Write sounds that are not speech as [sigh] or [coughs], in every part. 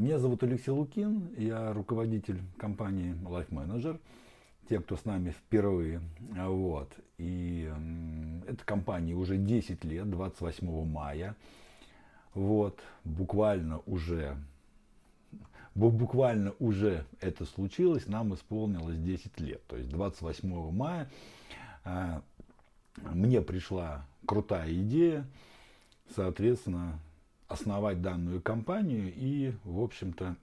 Меня зовут Алексей Лукин, я руководитель компании Life Manager. Те, кто с нами впервые. Вот. И эта компания уже 10 лет, 28 мая. Вот. Буквально уже буквально уже это случилось, нам исполнилось 10 лет. То есть 28 мая э, мне пришла крутая идея, соответственно, основать данную компанию. И, в общем-то,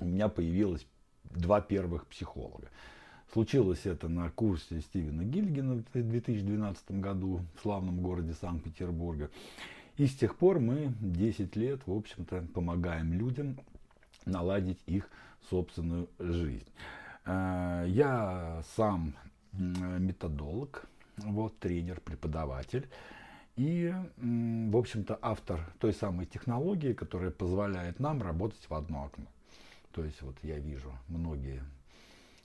у меня появилось два первых психолога. Случилось это на курсе Стивена Гильгена в 2012 году в славном городе Санкт-Петербурга. И с тех пор мы 10 лет, в общем-то, помогаем людям наладить их собственную жизнь. Э, я сам методолог, вот, тренер, преподаватель. И, в общем-то, автор той самой технологии, которая позволяет нам работать в одно окно. То есть вот я вижу многие,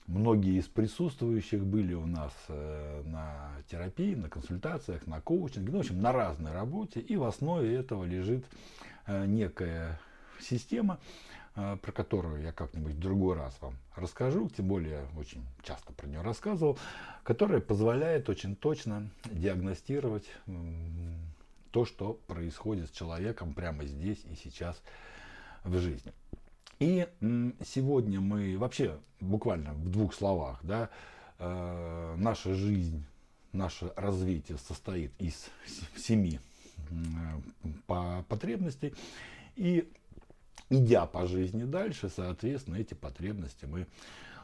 многие из присутствующих были у нас э, на терапии, на консультациях, на коучинге, ну, в общем, на разной работе. И в основе этого лежит э, некая система, про которую я как-нибудь в другой раз вам расскажу, тем более очень часто про нее рассказывал, которая позволяет очень точно диагностировать то, что происходит с человеком прямо здесь и сейчас в жизни. И сегодня мы вообще буквально в двух словах, да, э, наша жизнь, наше развитие состоит из семи по потребностей. И идя по жизни дальше, соответственно, эти потребности мы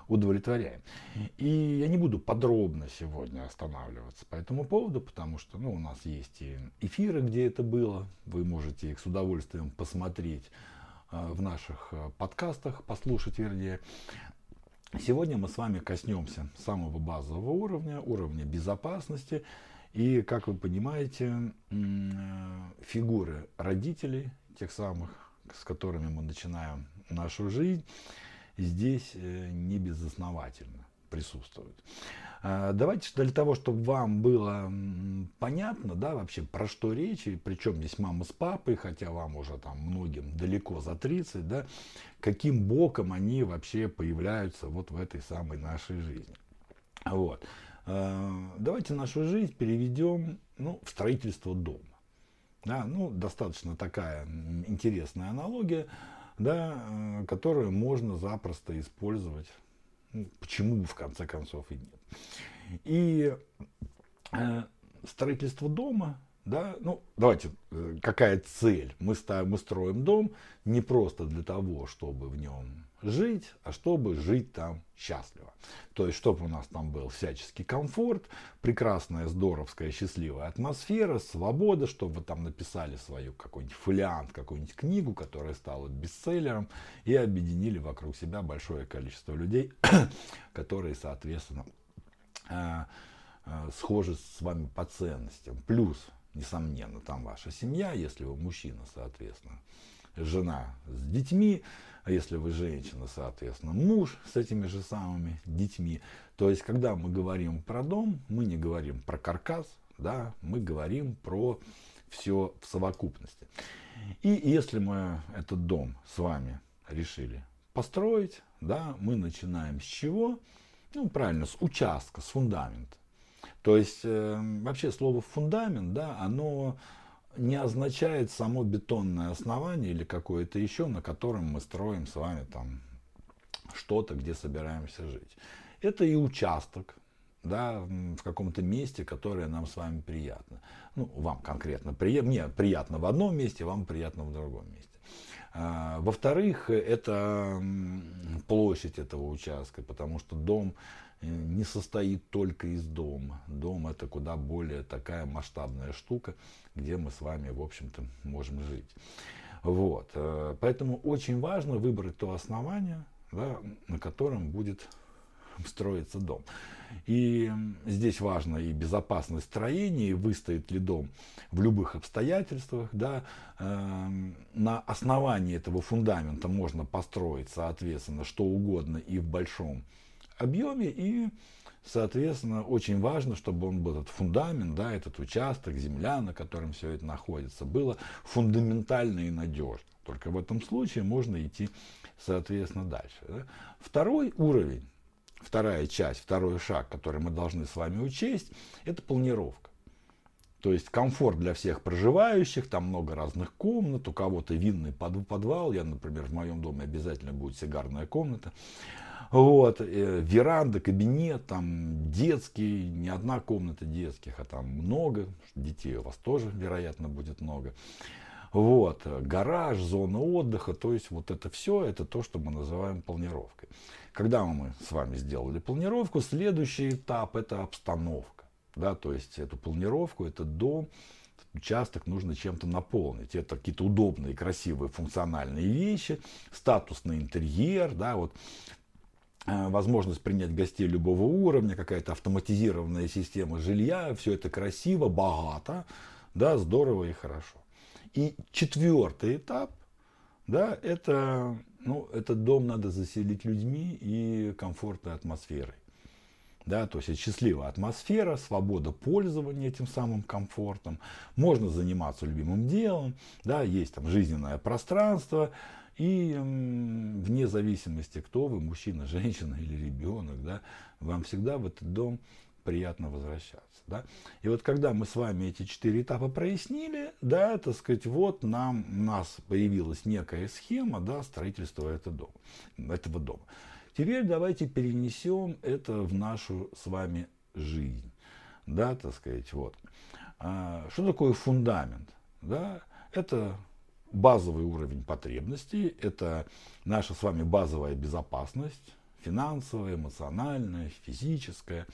удовлетворяем. И я не буду подробно сегодня останавливаться по этому поводу, потому что ну, у нас есть и эфиры, где это было. Вы можете их с удовольствием посмотреть э, в наших э, подкастах, послушать вернее. Сегодня мы с вами коснемся самого базового уровня, уровня безопасности. И, как вы понимаете, э, фигуры родителей, тех самых, с которыми мы начинаем нашу жизнь, здесь э, не безосновательно присутствуют. А, давайте для того, чтобы вам было понятно, да, вообще про что речь, и причем здесь мама с папой, хотя вам уже там многим далеко за 30, да, каким боком они вообще появляются вот в этой самой нашей жизни. Вот. А, давайте нашу жизнь переведем ну, в строительство дома. Да, ну, достаточно такая интересная аналогия да, э, которую можно запросто использовать. Ну, почему, в конце концов, и нет. И э, строительство дома, да, ну, давайте, э, какая цель? Мы, ставим, мы строим дом не просто для того, чтобы в нем жить, а чтобы жить там счастливо. То есть, чтобы у нас там был всяческий комфорт, прекрасная, здоровская, счастливая атмосфера, свобода, чтобы вы там написали свою какой-нибудь фолиант, какую-нибудь книгу, которая стала бестселлером, и объединили вокруг себя большое количество людей, [coughs] которые, соответственно, э, э, схожи с вами по ценностям. Плюс, несомненно, там ваша семья, если вы мужчина, соответственно, жена с детьми, а если вы женщина, соответственно, муж с этими же самыми детьми. То есть, когда мы говорим про дом, мы не говорим про каркас, да, мы говорим про все в совокупности. И если мы этот дом с вами решили построить, да, мы начинаем с чего? Ну, правильно, с участка, с фундамента. То есть, э, вообще слово фундамент, да, оно не означает само бетонное основание или какое-то еще, на котором мы строим с вами там что-то, где собираемся жить. Это и участок, да, в каком-то месте, которое нам с вами приятно. Ну, вам конкретно, при, мне приятно в одном месте, вам приятно в другом месте. А, во-вторых, это площадь этого участка, потому что дом не состоит только из дома. Дом это куда более такая масштабная штука, где мы с вами, в общем-то, можем жить. Вот. Э, поэтому очень важно выбрать то основание, да, на котором будет строиться дом. И здесь важно и безопасность строения, и выстоит ли дом в любых обстоятельствах. Да. Э, на основании этого фундамента можно построить, соответственно, что угодно и в большом объеме и Соответственно, очень важно, чтобы он был этот фундамент, да, этот участок, земля, на котором все это находится, было фундаментально и надежно. Только в этом случае можно идти, соответственно, дальше. Да? Второй уровень, вторая часть, второй шаг, который мы должны с вами учесть, это планировка. То есть комфорт для всех проживающих, там много разных комнат, у кого-то винный подвал, я, например, в моем доме обязательно будет сигарная комната. Вот, э, веранда, кабинет, там детский, не одна комната детских, а там много, детей у вас тоже, вероятно, будет много. Вот, гараж, зона отдыха, то есть вот это все, это то, что мы называем планировкой. Когда мы с вами сделали планировку, следующий этап это обстановка да, то есть эту планировку, этот дом, участок нужно чем-то наполнить. Это какие-то удобные, красивые, функциональные вещи, статусный интерьер, да, вот э, возможность принять гостей любого уровня, какая-то автоматизированная система жилья, все это красиво, богато, да, здорово и хорошо. И четвертый этап, да, это, ну, этот дом надо заселить людьми и комфортной атмосферой да, то есть счастливая атмосфера, свобода пользования этим самым комфортом, можно заниматься любимым делом, да, есть там жизненное пространство, и вне зависимости, кто вы, мужчина, [laughs] женщина или ребенок, да, вам всегда в этот дом приятно возвращаться. Да? И вот когда мы с вами эти четыре этапа прояснили, да, так сказать, вот нам, у нас появилась некая схема да, строительства этого дома. Этого дома. Теперь давайте перенесем это в нашу с вами жизнь. Да, так сказать, вот. А, что такое фундамент? Да, это базовый уровень потребностей, это наша с вами базовая безопасность, финансовая, эмоциональная, физическая.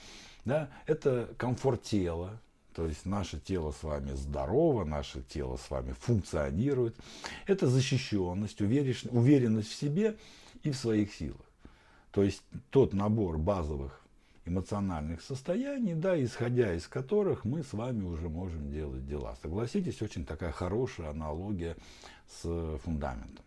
Да? Это комфорт тела, то есть наше тело с вами здорово, наше тело с вами функционирует. Это защищенность, уверенность в себе и в своих силах. То есть тот набор базовых эмоциональных состояний, да, исходя из которых мы с вами уже можем делать дела. Согласитесь, очень такая хорошая аналогия с фундаментом.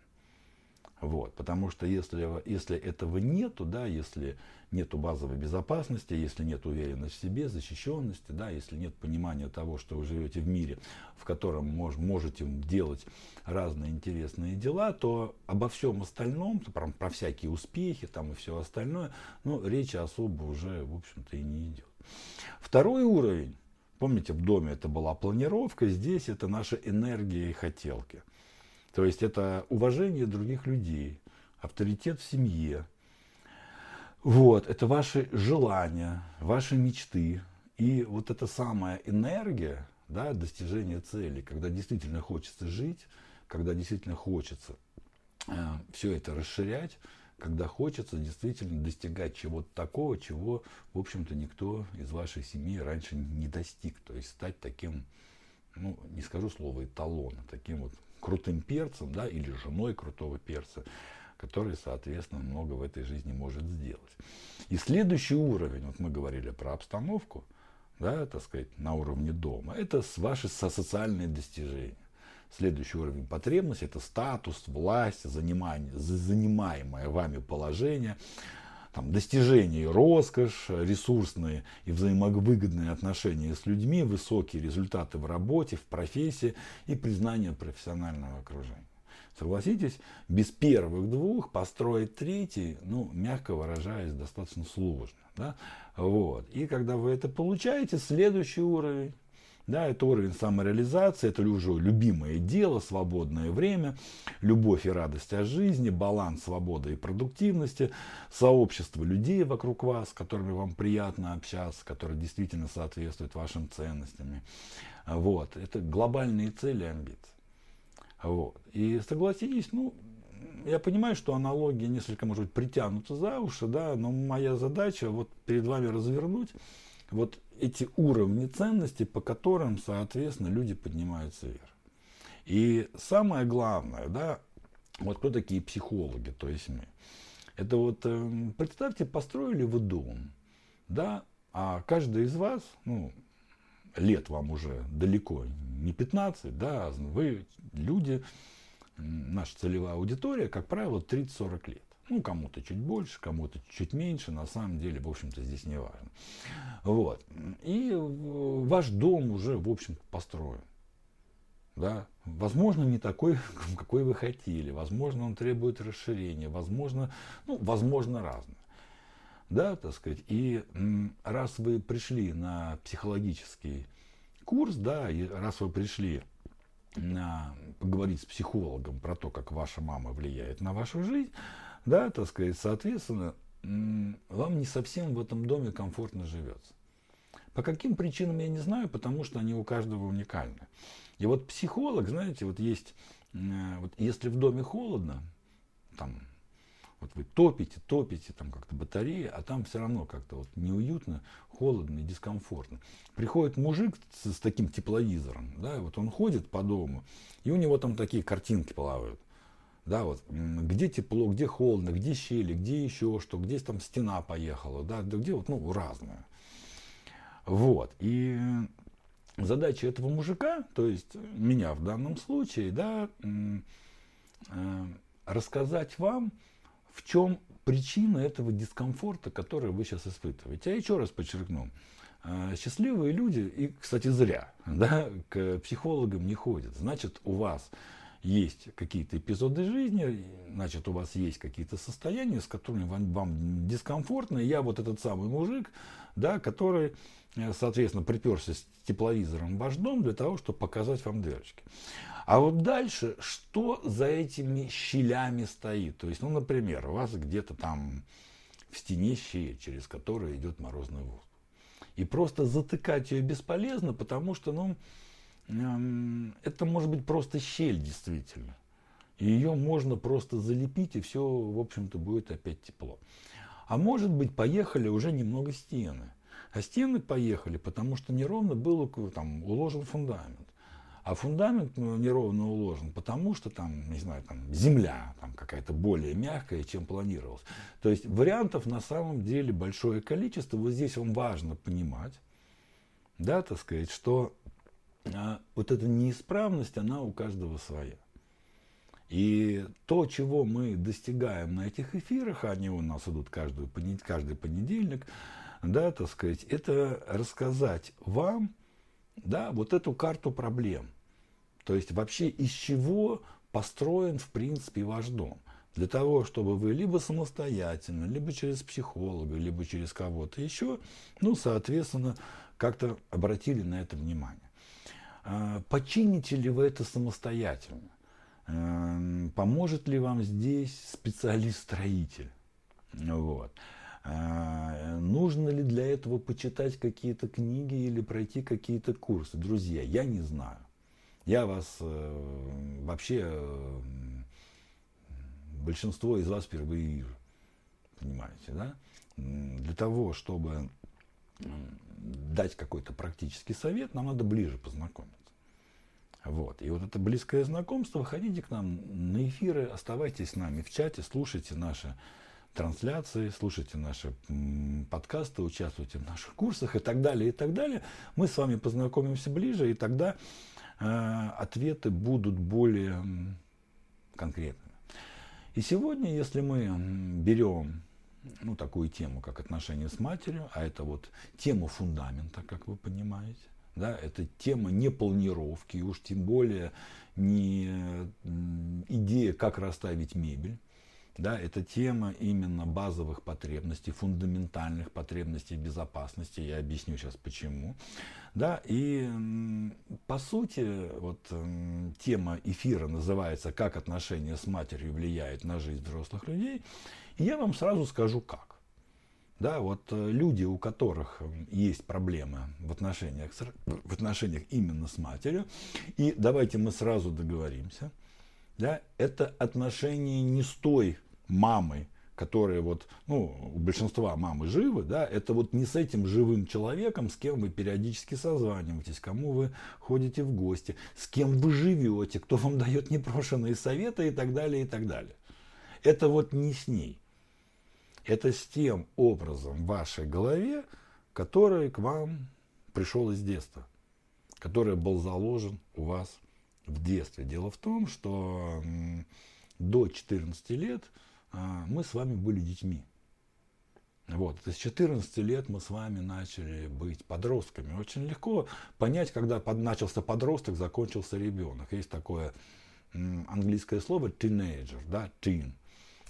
Вот, потому что если, если этого нету, да, если нету базовой безопасности, если нет уверенности в себе, защищенности, да, если нет понимания того, что вы живете в мире, в котором мож, можете делать разные интересные дела, то обо всем остальном, про, про всякие успехи там и все остальное, ну, речи особо уже, в общем-то, и не идет. Второй уровень, помните, в доме это была планировка, здесь это наша энергия и хотелки – то есть это уважение других людей, авторитет в семье. Вот, это ваши желания, ваши мечты. И вот эта самая энергия, да, достижения цели, когда действительно хочется жить, когда действительно хочется э, все это расширять, когда хочется действительно достигать чего-то такого, чего, в общем-то, никто из вашей семьи раньше не достиг. То есть стать таким, ну, не скажу слово эталон, а таким вот крутым перцем, да, или женой крутого перца, который, соответственно, много в этой жизни может сделать. И следующий уровень, вот мы говорили про обстановку, да, так сказать, на уровне дома, это ваши социальные достижения. Следующий уровень потребности – это статус, власть, занимание, занимаемое вами положение, там, достижения и роскошь, ресурсные и взаимовыгодные отношения с людьми, высокие результаты в работе, в профессии и признание профессионального окружения. Согласитесь, без первых двух построить третий, ну, мягко выражаясь, достаточно сложно. Да? Вот. И когда вы это получаете, следующий уровень да, это уровень самореализации, это уже любимое дело, свободное время, любовь и радость от жизни, баланс свободы и продуктивности, сообщество людей вокруг вас, с которыми вам приятно общаться, которые действительно соответствуют вашим ценностям. Вот. Это глобальные цели и амбиции. Вот. И согласитесь, ну, я понимаю, что аналогия несколько, может быть, притянута за уши, да, но моя задача вот перед вами развернуть вот эти уровни ценностей, по которым, соответственно, люди поднимаются вверх. И самое главное, да, вот кто такие психологи, то есть мы. Это вот, э, представьте, построили вы дом, да, а каждый из вас, ну, лет вам уже далеко не 15, да, вы люди, наша целевая аудитория, как правило, 30-40 лет. Ну, кому-то чуть больше, кому-то чуть меньше, на самом деле, в общем-то, здесь не важно. Вот. И ваш дом уже, в общем построен. Да? Возможно, не такой, [laughs] какой вы хотели. Возможно, он требует расширения. Возможно, ну, возможно, разное. Да, так сказать. И раз вы пришли на психологический курс, да, и раз вы пришли на, поговорить с психологом про то, как ваша мама влияет на вашу жизнь, да, так сказать, соответственно, вам не совсем в этом доме комфортно живется. По каким причинам я не знаю, потому что они у каждого уникальны. И вот психолог, знаете, вот есть, э, вот если в доме холодно, там, вот вы топите, топите, там как-то батареи, а там все равно как-то вот неуютно, холодно и дискомфортно. Приходит мужик с, с таким тепловизором, да, и вот он ходит по дому, и у него там такие картинки плавают. Да, вот, где тепло, где холодно, где щели, где еще что, где там стена поехала, да, где вот, ну, разное. Вот, и задача этого мужика, то есть меня в данном случае, да, э, рассказать вам, в чем причина этого дискомфорта, который вы сейчас испытываете. Я еще раз подчеркну, э, счастливые люди, и, кстати, зря, [laughs] да, к психологам не ходят. Значит, у вас есть какие-то эпизоды жизни, значит, у вас есть какие-то состояния, с которыми вам, вам дискомфортно. И я вот этот самый мужик, да, который, э, соответственно, приперся с тепловизором в ваш дом для того, чтобы показать вам дырочки. А вот дальше, что за этими щелями стоит? То есть, ну, например, у вас где-то там в стене щель, через которую идет морозный воздух. И просто затыкать ее бесполезно, потому что, ну, это может быть просто щель действительно. И ее можно просто залепить, и все, в общем-то, будет опять тепло. А может быть, поехали уже немного стены. А стены поехали, потому что неровно был там, уложен фундамент. А фундамент ну, неровно уложен, потому что там, не знаю, там земля там какая-то более мягкая, чем планировалось. То есть вариантов на самом деле большое количество. Вот здесь вам важно понимать, да, так сказать, что а вот эта неисправность, она у каждого своя. И то, чего мы достигаем на этих эфирах, они у нас идут каждый, каждый понедельник, да, так сказать, это рассказать вам, да, вот эту карту проблем. То есть вообще из чего построен, в принципе, ваш дом. Для того, чтобы вы либо самостоятельно, либо через психолога, либо через кого-то еще, ну, соответственно, как-то обратили на это внимание. А, почините ли вы это самостоятельно? Эм, поможет ли вам здесь специалист-строитель? Вот. А, нужно ли для этого почитать какие-то книги или пройти какие-то курсы? Друзья, я не знаю. Я вас э, вообще, э, большинство из вас впервые вижу. Понимаете, да? Для того, чтобы дать какой-то практический совет, нам надо ближе познакомиться. Вот. И вот это близкое знакомство, выходите к нам на эфиры, оставайтесь с нами в чате, слушайте наши трансляции, слушайте наши подкасты, участвуйте в наших курсах и так далее, и так далее. Мы с вами познакомимся ближе, и тогда э, ответы будут более конкретными. И сегодня, если мы берем ну, такую тему, как отношения с матерью, а это вот тема фундамента, как вы понимаете, да, это тема не планировки, уж тем более не идея, как расставить мебель. Да, это тема именно базовых потребностей, фундаментальных потребностей безопасности. Я объясню сейчас почему. Да, и по сути, вот тема эфира называется «Как отношения с матерью влияют на жизнь взрослых людей». Я вам сразу скажу как. Да, вот э, люди, у которых есть проблемы в отношениях, в отношениях именно с матерью, и давайте мы сразу договоримся, да, это отношения не с той мамой, которые вот, ну, у большинства мамы живы, да, это вот не с этим живым человеком, с кем вы периодически созваниваетесь, кому вы ходите в гости, с кем вы живете, кто вам [laughs] дает непрошенные советы и так далее, и так далее. Это вот не с ней это с тем образом в вашей голове, который к вам пришел из детства, который был заложен у вас в детстве. Дело в том, что до 14 лет а, мы с вами были детьми. Вот. С 14 лет мы с вами начали быть подростками. Очень легко понять, когда под, начался подросток, закончился ребенок. Есть такое английское слово teenager, да, teen.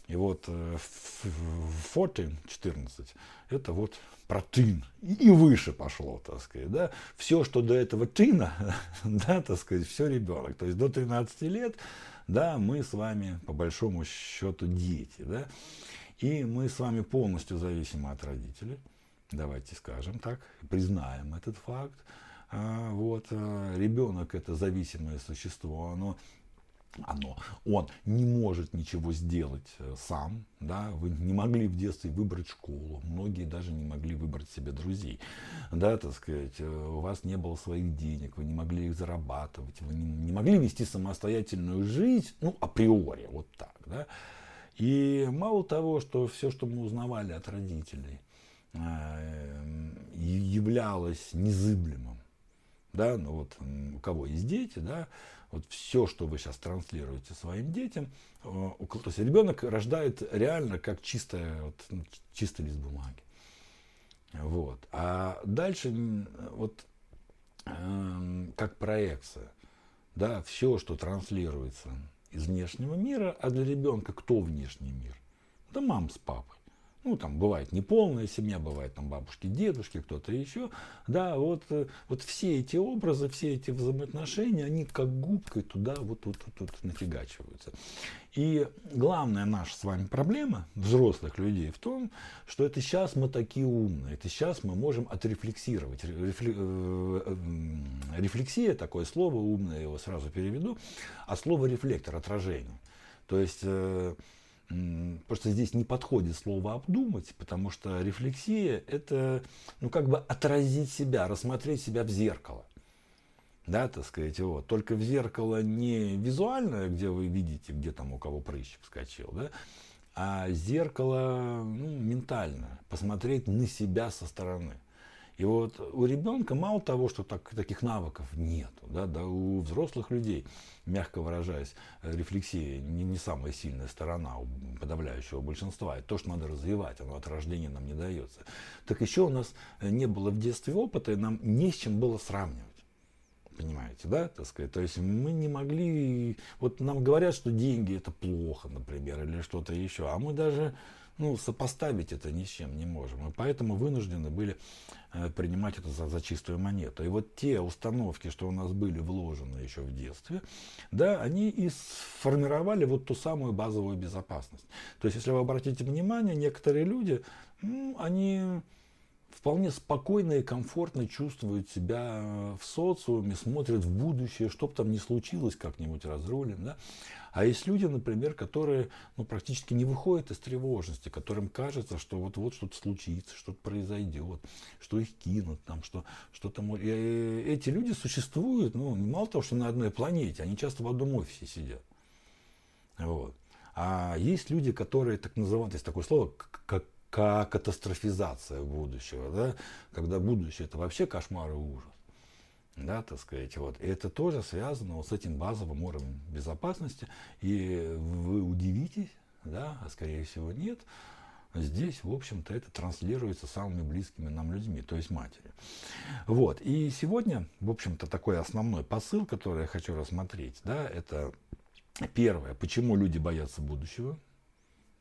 И вот 14, э, 14, это вот про тын. И выше пошло, так сказать. Да? Все, что до этого тына, [laughs] да, так сказать, все ребенок. То есть до 13 лет, да, мы с вами, по большому счету, дети. Да? И мы с вами полностью зависимы от родителей. Давайте скажем так, признаем этот факт. А, вот, а, ребенок это зависимое существо, оно оно, он не может ничего сделать э, сам, да, вы не могли в детстве выбрать школу, многие даже не могли выбрать себе друзей, да, так сказать, э, у вас не было своих денег, вы не могли их зарабатывать, вы не, не могли вести самостоятельную жизнь, ну, априори, вот так, да, и мало того, что все, что мы узнавали от родителей, э, являлось незыблемым, да, ну вот у кого есть дети, да, вот все, что вы сейчас транслируете своим детям, э, то есть ребенок рождает реально как чистая, вот, ну, чистый лист бумаги. Вот. А дальше вот э, как проекция, да, все, что транслируется из внешнего мира, а для ребенка кто внешний мир? Да мам с папой. Ну, там бывает неполная семья, бывает там бабушки, дедушки, кто-то еще. Да, вот, э, вот все эти образы, все эти взаимоотношения, они как губкой туда вот, вот, вот, вот нафигачиваются. И главная наша с вами проблема, взрослых людей, в том, что это сейчас мы такие умные, это сейчас мы можем отрефлексировать. Рефли, э, э, рефлексия, такое слово умное, я его сразу переведу, а слово рефлектор, отражение. То есть Просто здесь не подходит слово обдумать, потому что рефлексия это ну, как бы отразить себя, рассмотреть себя в зеркало. Да, так сказать, вот. Только в зеркало не визуальное, где вы видите, где там у кого прыщик вскочил, да, а зеркало ну, ментальное, посмотреть на себя со стороны. И вот у ребенка мало того, что так, таких навыков нет, да, да, у взрослых людей, мягко выражаясь, рефлексия не, не самая сильная сторона у подавляющего большинства. Это то, что надо развивать, оно от рождения нам не дается. Так еще у нас не было в детстве опыта, и нам не с чем было сравнивать. Понимаете, да, так сказать? То есть мы не могли... Вот нам говорят, что деньги это плохо, например, или что-то еще, а мы даже ну, сопоставить это ни с чем не можем. И поэтому вынуждены были э, принимать это за, за чистую монету. И вот те установки, что у нас были вложены еще в детстве, да, они и сформировали вот ту самую базовую безопасность. То есть, если вы обратите внимание, некоторые люди, ну, они вполне спокойно и комфортно чувствуют себя в социуме, смотрят в будущее, что бы там ни случилось, как-нибудь разрулим. Да? А есть люди, например, которые ну, практически не выходят из тревожности, которым кажется, что вот-вот что-то случится, что-то произойдет, что их кинут, там, что, что-то... И эти люди существуют, ну, мало того, что на одной планете, они часто в одном офисе сидят. Вот. А есть люди, которые, так называют, есть такое слово, как катастрофизация будущего, да, когда будущее это вообще кошмар и ужас. Да, так сказать, вот. И это тоже связано вот с этим базовым уровнем безопасности. И вы удивитесь, да, а скорее всего нет, здесь, в общем-то, это транслируется самыми близкими нам людьми, то есть матери. Вот. И сегодня, в общем-то, такой основной посыл, который я хочу рассмотреть, да, это первое, почему люди боятся будущего,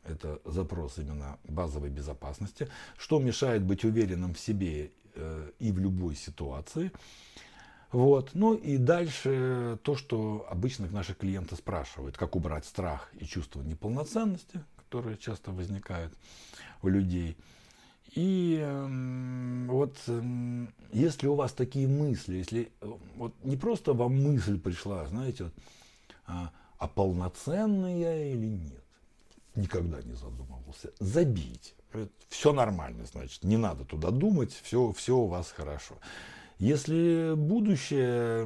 это запрос именно базовой безопасности, что мешает быть уверенным в себе э, и в любой ситуации. Вот. Ну и дальше то, что обычно наши клиенты спрашивают, как убрать страх и чувство неполноценности, которые часто возникают у людей. И э, вот э, если у вас такие мысли, если э, вот не просто вам мысль пришла, знаете, вот, а, а полноценный я или нет, никогда не задумывался. Забить. Все нормально, значит, не надо туда думать, все, все у вас хорошо. Если будущее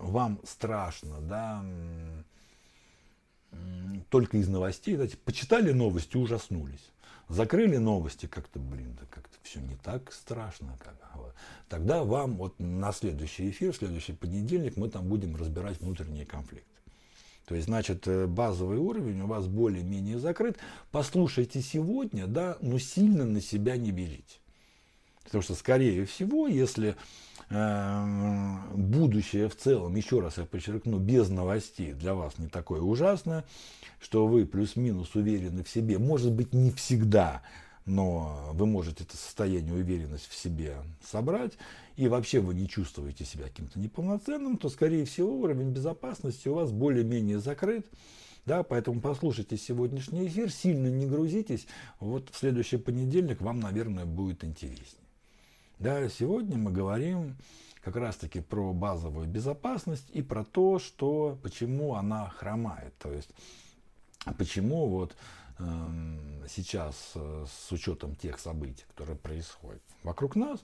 вам страшно, да, только из новостей, знаете, почитали новости, ужаснулись. Закрыли новости, как-то, блин, да как-то все не так страшно. Как. Тогда вам вот на следующий эфир, в следующий понедельник мы там будем разбирать внутренние конфликты. То есть, значит, э, базовый уровень у вас более-менее закрыт. Послушайте сегодня, да, но сильно на себя не берите. Потому что, скорее всего, если э, будущее в целом, еще раз я подчеркну, без новостей для вас не такое ужасное, что вы плюс-минус уверены в себе, может быть, не всегда, но вы можете это состояние уверенность в себе собрать, и вообще вы не чувствуете себя каким-то неполноценным, то, скорее всего, уровень безопасности у вас более-менее закрыт. Да, поэтому послушайте сегодняшний эфир, сильно не грузитесь. Вот в следующий понедельник вам, наверное, будет интереснее. Да, сегодня мы говорим как раз-таки про базовую безопасность и про то, что, почему она хромает. То есть, почему вот сейчас э, с учетом тех событий, которые происходят вокруг нас,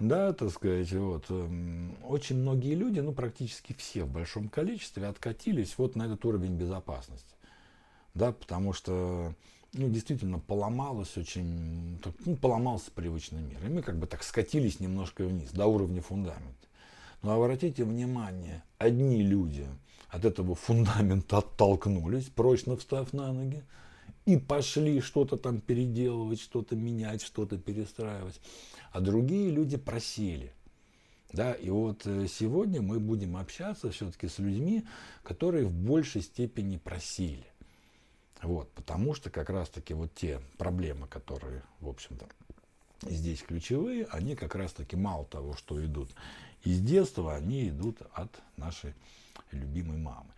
да, так сказать, вот, эм, очень многие люди, ну, практически все в большом количестве откатились вот на этот уровень безопасности, да, потому что, ну, действительно поломалось очень, ну, поломался привычный мир, и мы как бы так скатились немножко вниз, до уровня фундамента. Но обратите внимание, одни люди от этого фундамента оттолкнулись, прочно встав на ноги, и пошли что-то там переделывать, что-то менять, что-то перестраивать. А другие люди просили. Да, и вот э, сегодня мы будем общаться все-таки с людьми, которые в большей степени просили. Вот, потому что как раз-таки вот те проблемы, которые, в общем-то, здесь ключевые, они как раз-таки мало того, что идут из детства, они идут от нашей любимой мамы.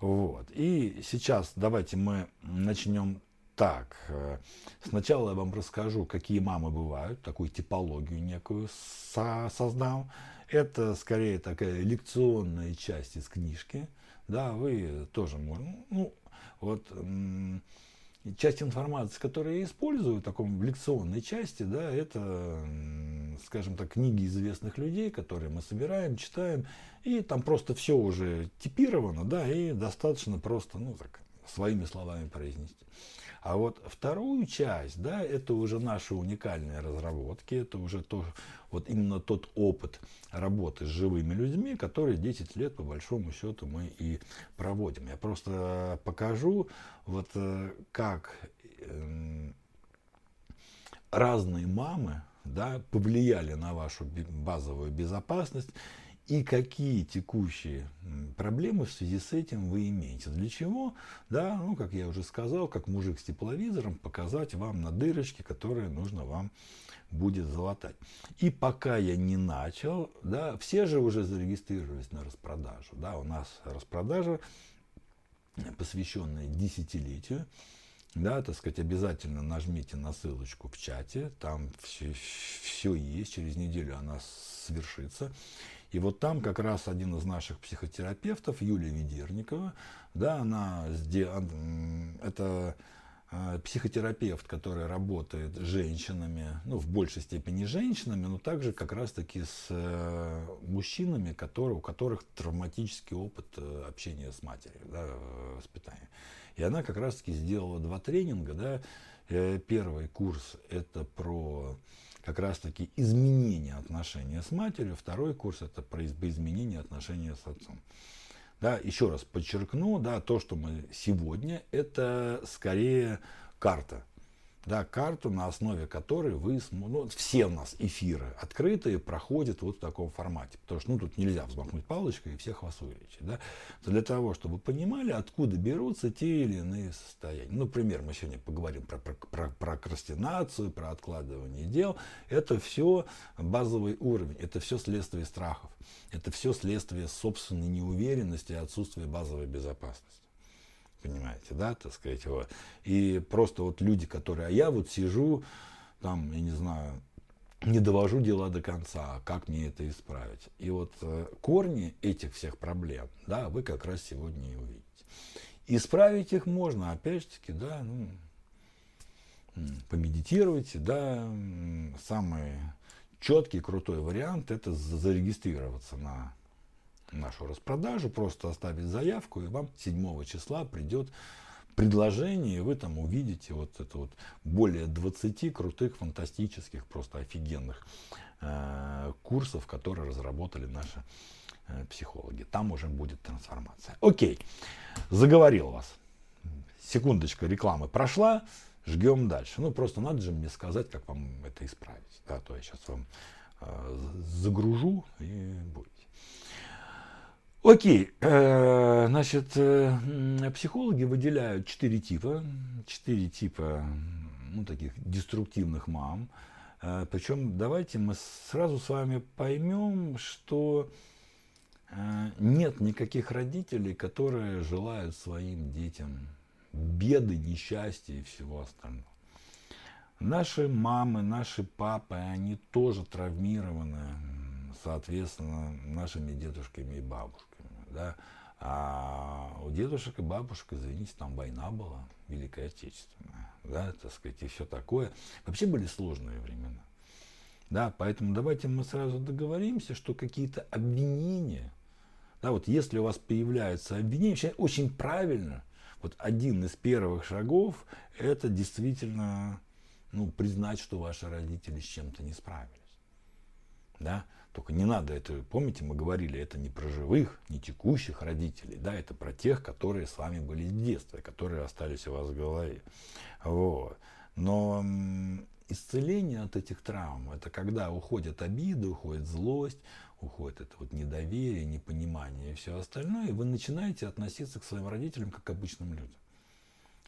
Вот. И сейчас давайте мы начнем так, э, сначала я вам расскажу, какие мамы бывают, такую типологию некую со создал. Это скорее такая лекционная часть из книжки. Да, вы тоже можете. Ну, вот часть информации, которую я использую в таком лекционной части, да, это, скажем так, книги известных людей, которые мы собираем, читаем, и там просто все уже типировано, да, и достаточно просто, ну, так, своими словами произнести. А вот вторую часть, да, это уже наши уникальные разработки, это уже то, вот именно тот опыт работы с живыми людьми, который 10 лет по большому счету мы и проводим. Я просто покажу, вот э, как эм, разные мамы да, повлияли на вашу базовую безопасность и какие текущие проблемы в связи с этим вы имеете. Для чего? Да, ну, как я уже сказал, как мужик с тепловизором, показать вам на дырочке, которые нужно вам будет залатать. И пока я не начал, да, все же уже зарегистрировались на распродажу. Да, у нас распродажа, посвященная десятилетию. Да, так сказать, обязательно нажмите на ссылочку в чате, там все, все есть, через неделю она свершится. И вот там как раз один из наших психотерапевтов, Юлия Ведерникова, да, она, это э, психотерапевт, который работает с женщинами, ну, в большей степени женщинами, но также как раз-таки с э, мужчинами, которые, у которых травматический опыт э, общения с матерью, да, воспитания. И она как раз-таки сделала два тренинга, да, Первый курс это про как раз-таки изменение отношения с матерью. Второй курс это про изменение отношения с отцом. Да, еще раз подчеркну, да, то, что мы сегодня, это скорее карта да, карту, на основе которой вы, ну, все у нас эфиры открытые проходят вот в таком формате, потому что ну, тут нельзя взмахнуть палочкой и всех вас вылечить. Да? Для того, чтобы вы понимали, откуда берутся те или иные состояния. Ну, например, мы сегодня поговорим про, про, про прокрастинацию, про откладывание дел. Это все базовый уровень, это все следствие страхов, это все следствие собственной неуверенности и отсутствия базовой безопасности понимаете, да, так сказать, вот. И просто вот люди, которые, а я вот сижу, там, я не знаю, не довожу дела до конца, как мне это исправить. И вот э, корни этих всех проблем, да, вы как раз сегодня и увидите. Исправить их можно, опять же таки, да, ну, помедитируйте, да, самый четкий, крутой вариант это зарегистрироваться на нашу распродажу, просто оставить заявку, и вам 7 числа придет предложение, и вы там увидите вот это вот более 20 крутых, фантастических, просто офигенных э, курсов, которые разработали наши э, психологи. Там уже будет трансформация. Окей, заговорил вас. Секундочка рекламы прошла, жгем дальше. Ну, просто надо же мне сказать, как вам это исправить. Да, то я сейчас вам э, загружу и будет. Окей, э, значит, э, психологи выделяют четыре типа, четыре типа, ну, таких деструктивных мам. Э, Причем давайте мы сразу с вами поймем, что нет никаких родителей, которые желают своим детям беды, несчастья и всего остального. Наши мамы, наши папы, они тоже травмированы, соответственно, нашими дедушками и бабушками да, а у дедушек и бабушек, извините, там война была, Великая Отечественная, да, так сказать, и все такое. Вообще были сложные времена. Да, поэтому давайте мы сразу договоримся, что какие-то обвинения, да, вот если у вас появляются обвинения, очень правильно, вот один из первых шагов, это действительно, ну, признать, что ваши родители с чем-то не справились. Да? Только не надо это, помните, мы говорили, это не про живых, не текущих родителей, да, это про тех, которые с вами были в детстве, которые остались у вас в голове. Вот. Но исцеление от этих травм, это когда уходят обиды, уходит злость, уходит это вот недоверие, непонимание и все остальное, и вы начинаете относиться к своим родителям как к обычным людям.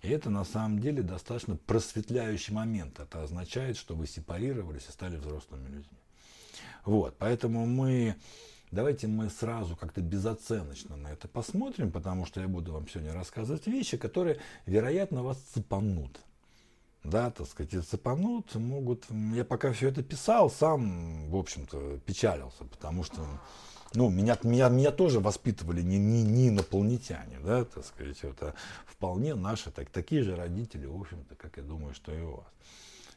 И это на самом деле достаточно просветляющий момент. Это означает, что вы сепарировались и стали взрослыми людьми. Вот, поэтому мы, давайте мы сразу как-то безоценочно на это посмотрим, потому что я буду вам сегодня рассказывать вещи, которые, вероятно, вас цепанут. Да, так сказать, и цепанут могут... Я пока все это писал, сам, в общем-то, печалился, потому что ну, меня, меня, меня тоже воспитывали не, не, не инопланетяне, да, так сказать, это вполне наши, так, такие же родители, в общем-то, как я думаю, что и у вас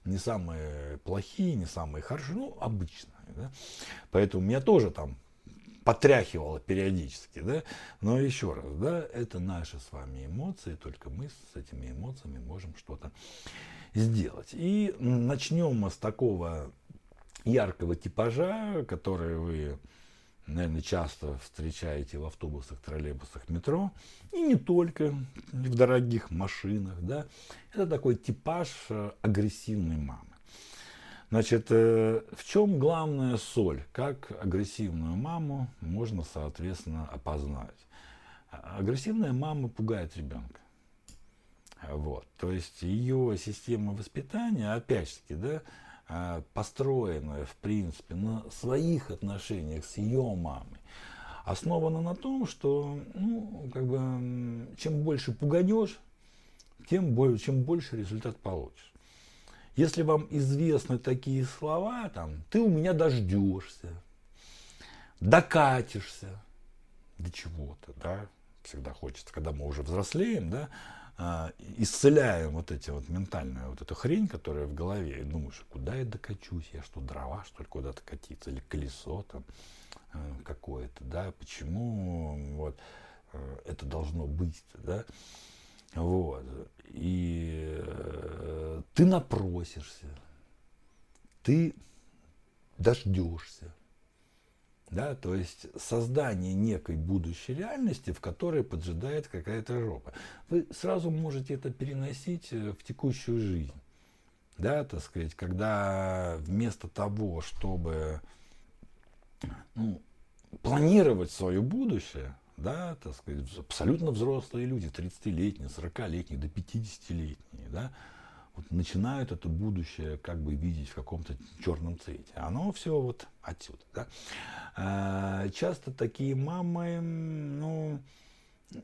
не самые плохие, не самые хорошие, ну, Да? Поэтому меня тоже там потряхивало периодически, да, но еще раз, да, это наши с вами эмоции, только мы с этими эмоциями можем что-то сделать. И начнем мы с такого яркого типажа, который вы наверное, часто встречаете в автобусах, троллейбусах, метро, и не только в дорогих машинах, да, это такой типаж э, агрессивной мамы. Значит, э, в чем главная соль? Как агрессивную маму можно, соответственно, опознать? Агрессивная мама пугает ребенка. Вот. То есть ее система воспитания, опять же, да, а, построенная, в принципе, на своих отношениях с ее мамой, основана на том, что, ну, как бы, чем больше пуганешь, тем больше, чем больше результат получишь. Если вам известны такие слова, там, ты у меня дождешься, докатишься до чего-то, да, всегда хочется, когда мы уже взрослеем, да, а, исцеляем вот эти вот ментальную вот эту хрень, которая в голове, и думаешь, куда я докачусь, я что, дрова, что ли, куда-то катиться, или колесо там э, какое-то, да, почему вот э, это должно быть, да, вот, и э, ты напросишься, ты дождешься, да, то есть создание некой будущей реальности, в которой поджидает какая-то жопа. Вы сразу можете это переносить э, в текущую жизнь. Да, так сказать, когда вместо того, чтобы ну, планировать свое будущее, да, так сказать, абсолютно взрослые люди, 30-летние, 40-летние, до 50-летние, да, вот начинают это будущее как бы видеть в каком-то черном цвете. Оно все вот отсюда. Да? А, часто такие мамы ну,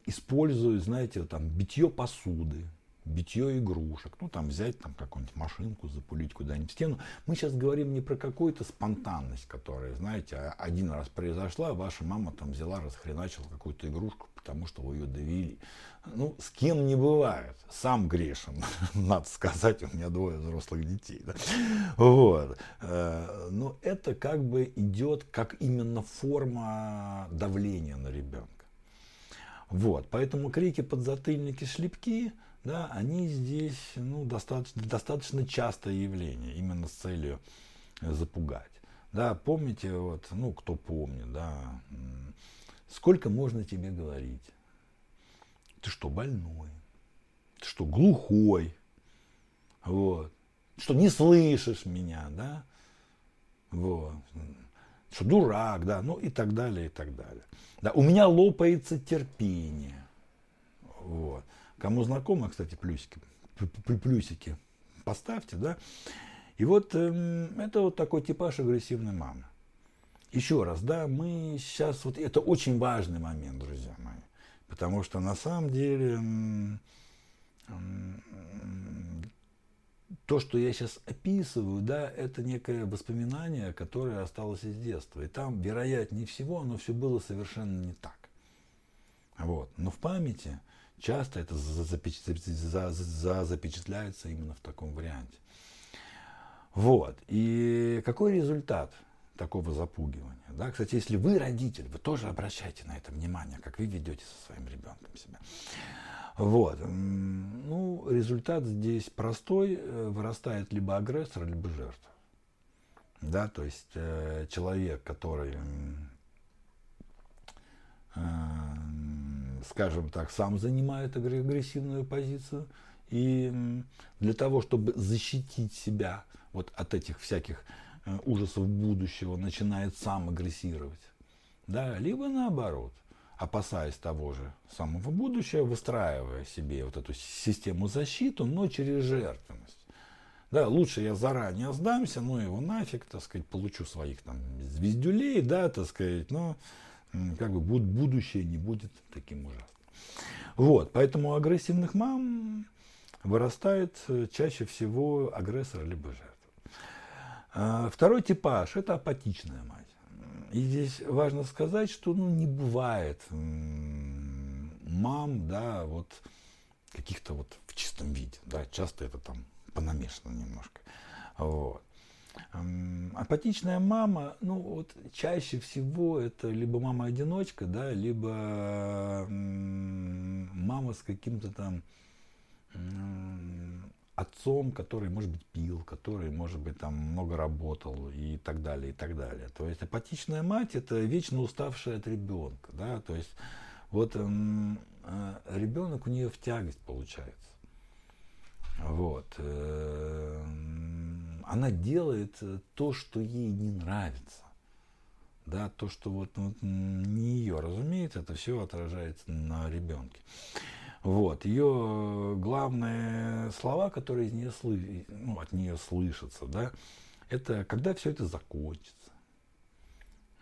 используют, знаете, там, битье посуды, битье игрушек, ну там взять там какую-нибудь машинку, запулить куда-нибудь в стену. Мы сейчас говорим не про какую-то спонтанность, которая, знаете, один раз произошла, ваша мама там взяла, расхреначила какую-то игрушку, потому что вы ее довели. Ну, с кем не бывает. Сам грешен, [laughs] надо сказать, у меня двое взрослых детей. Да? Вот. Э, но это как бы идет как именно форма давления на ребенка. Вот. Поэтому крики, подзатыльники, шлепки, да, они здесь ну, достаточно, достаточно частое явление, именно с целью запугать. Да, помните, вот, ну, кто помнит, да, сколько можно тебе говорить? Ты что, больной? Ты что, глухой? Вот. Что не слышишь меня, да? Вот. Что дурак, да, ну и так далее, и так далее. Да, у меня лопается терпение. Вот. Кому знакомо, кстати, плюсики, плюсики поставьте, да. И вот э, это вот такой типаж агрессивной мамы. Еще раз, да, мы сейчас, вот это очень важный момент, друзья мои. Потому что на самом деле то, что я сейчас описываю, да, это некое воспоминание, которое осталось из детства. И там, вероятнее всего, оно все было совершенно не так. Вот. Но в памяти часто это запечатляется именно в таком варианте. Вот. И какой результат такого запугивания? Да? Кстати, если вы родитель, вы тоже обращайте на это внимание, как вы ведете со своим ребенком себя. Вот. Ну, результат здесь простой. Э, вырастает либо агрессор, либо жертва. Да, то есть э, человек, который, э, скажем так, сам занимает агрессивную позицию, и для того, чтобы защитить себя вот от этих всяких э, ужасов будущего, начинает сам агрессировать. Да, либо наоборот опасаясь того же самого будущего, выстраивая себе вот эту систему защиты, но через жертвенность. Да, лучше я заранее сдамся, ну его нафиг, так сказать, получу своих там звездюлей, да, так сказать, но как бы будущее не будет таким ужасным. Вот, поэтому агрессивных мам вырастает э, чаще всего агрессор либо жертва. А, второй типаж – это апатичная мать. И здесь важно сказать, что ну, не бывает мам, да, вот каких-то вот в чистом виде, да, часто это там понамешано немножко. Вот. Апатичная мама, ну вот чаще всего это либо мама-одиночка, да, либо мама с каким-то там отцом, который, может быть, пил, который, может быть, там много работал и так далее, и так далее. То есть апатичная мать – это вечно уставшая от ребенка, да, то есть вот э, ребенок у нее в тягость получается. Вот. Э, она делает то, что ей не нравится. Да, то, что вот ну, не ее, разумеется, это все отражается на ребенке. Вот. Ее главные слова, которые из нее сlı... ну, от нее слышатся, да, это когда все это закончится.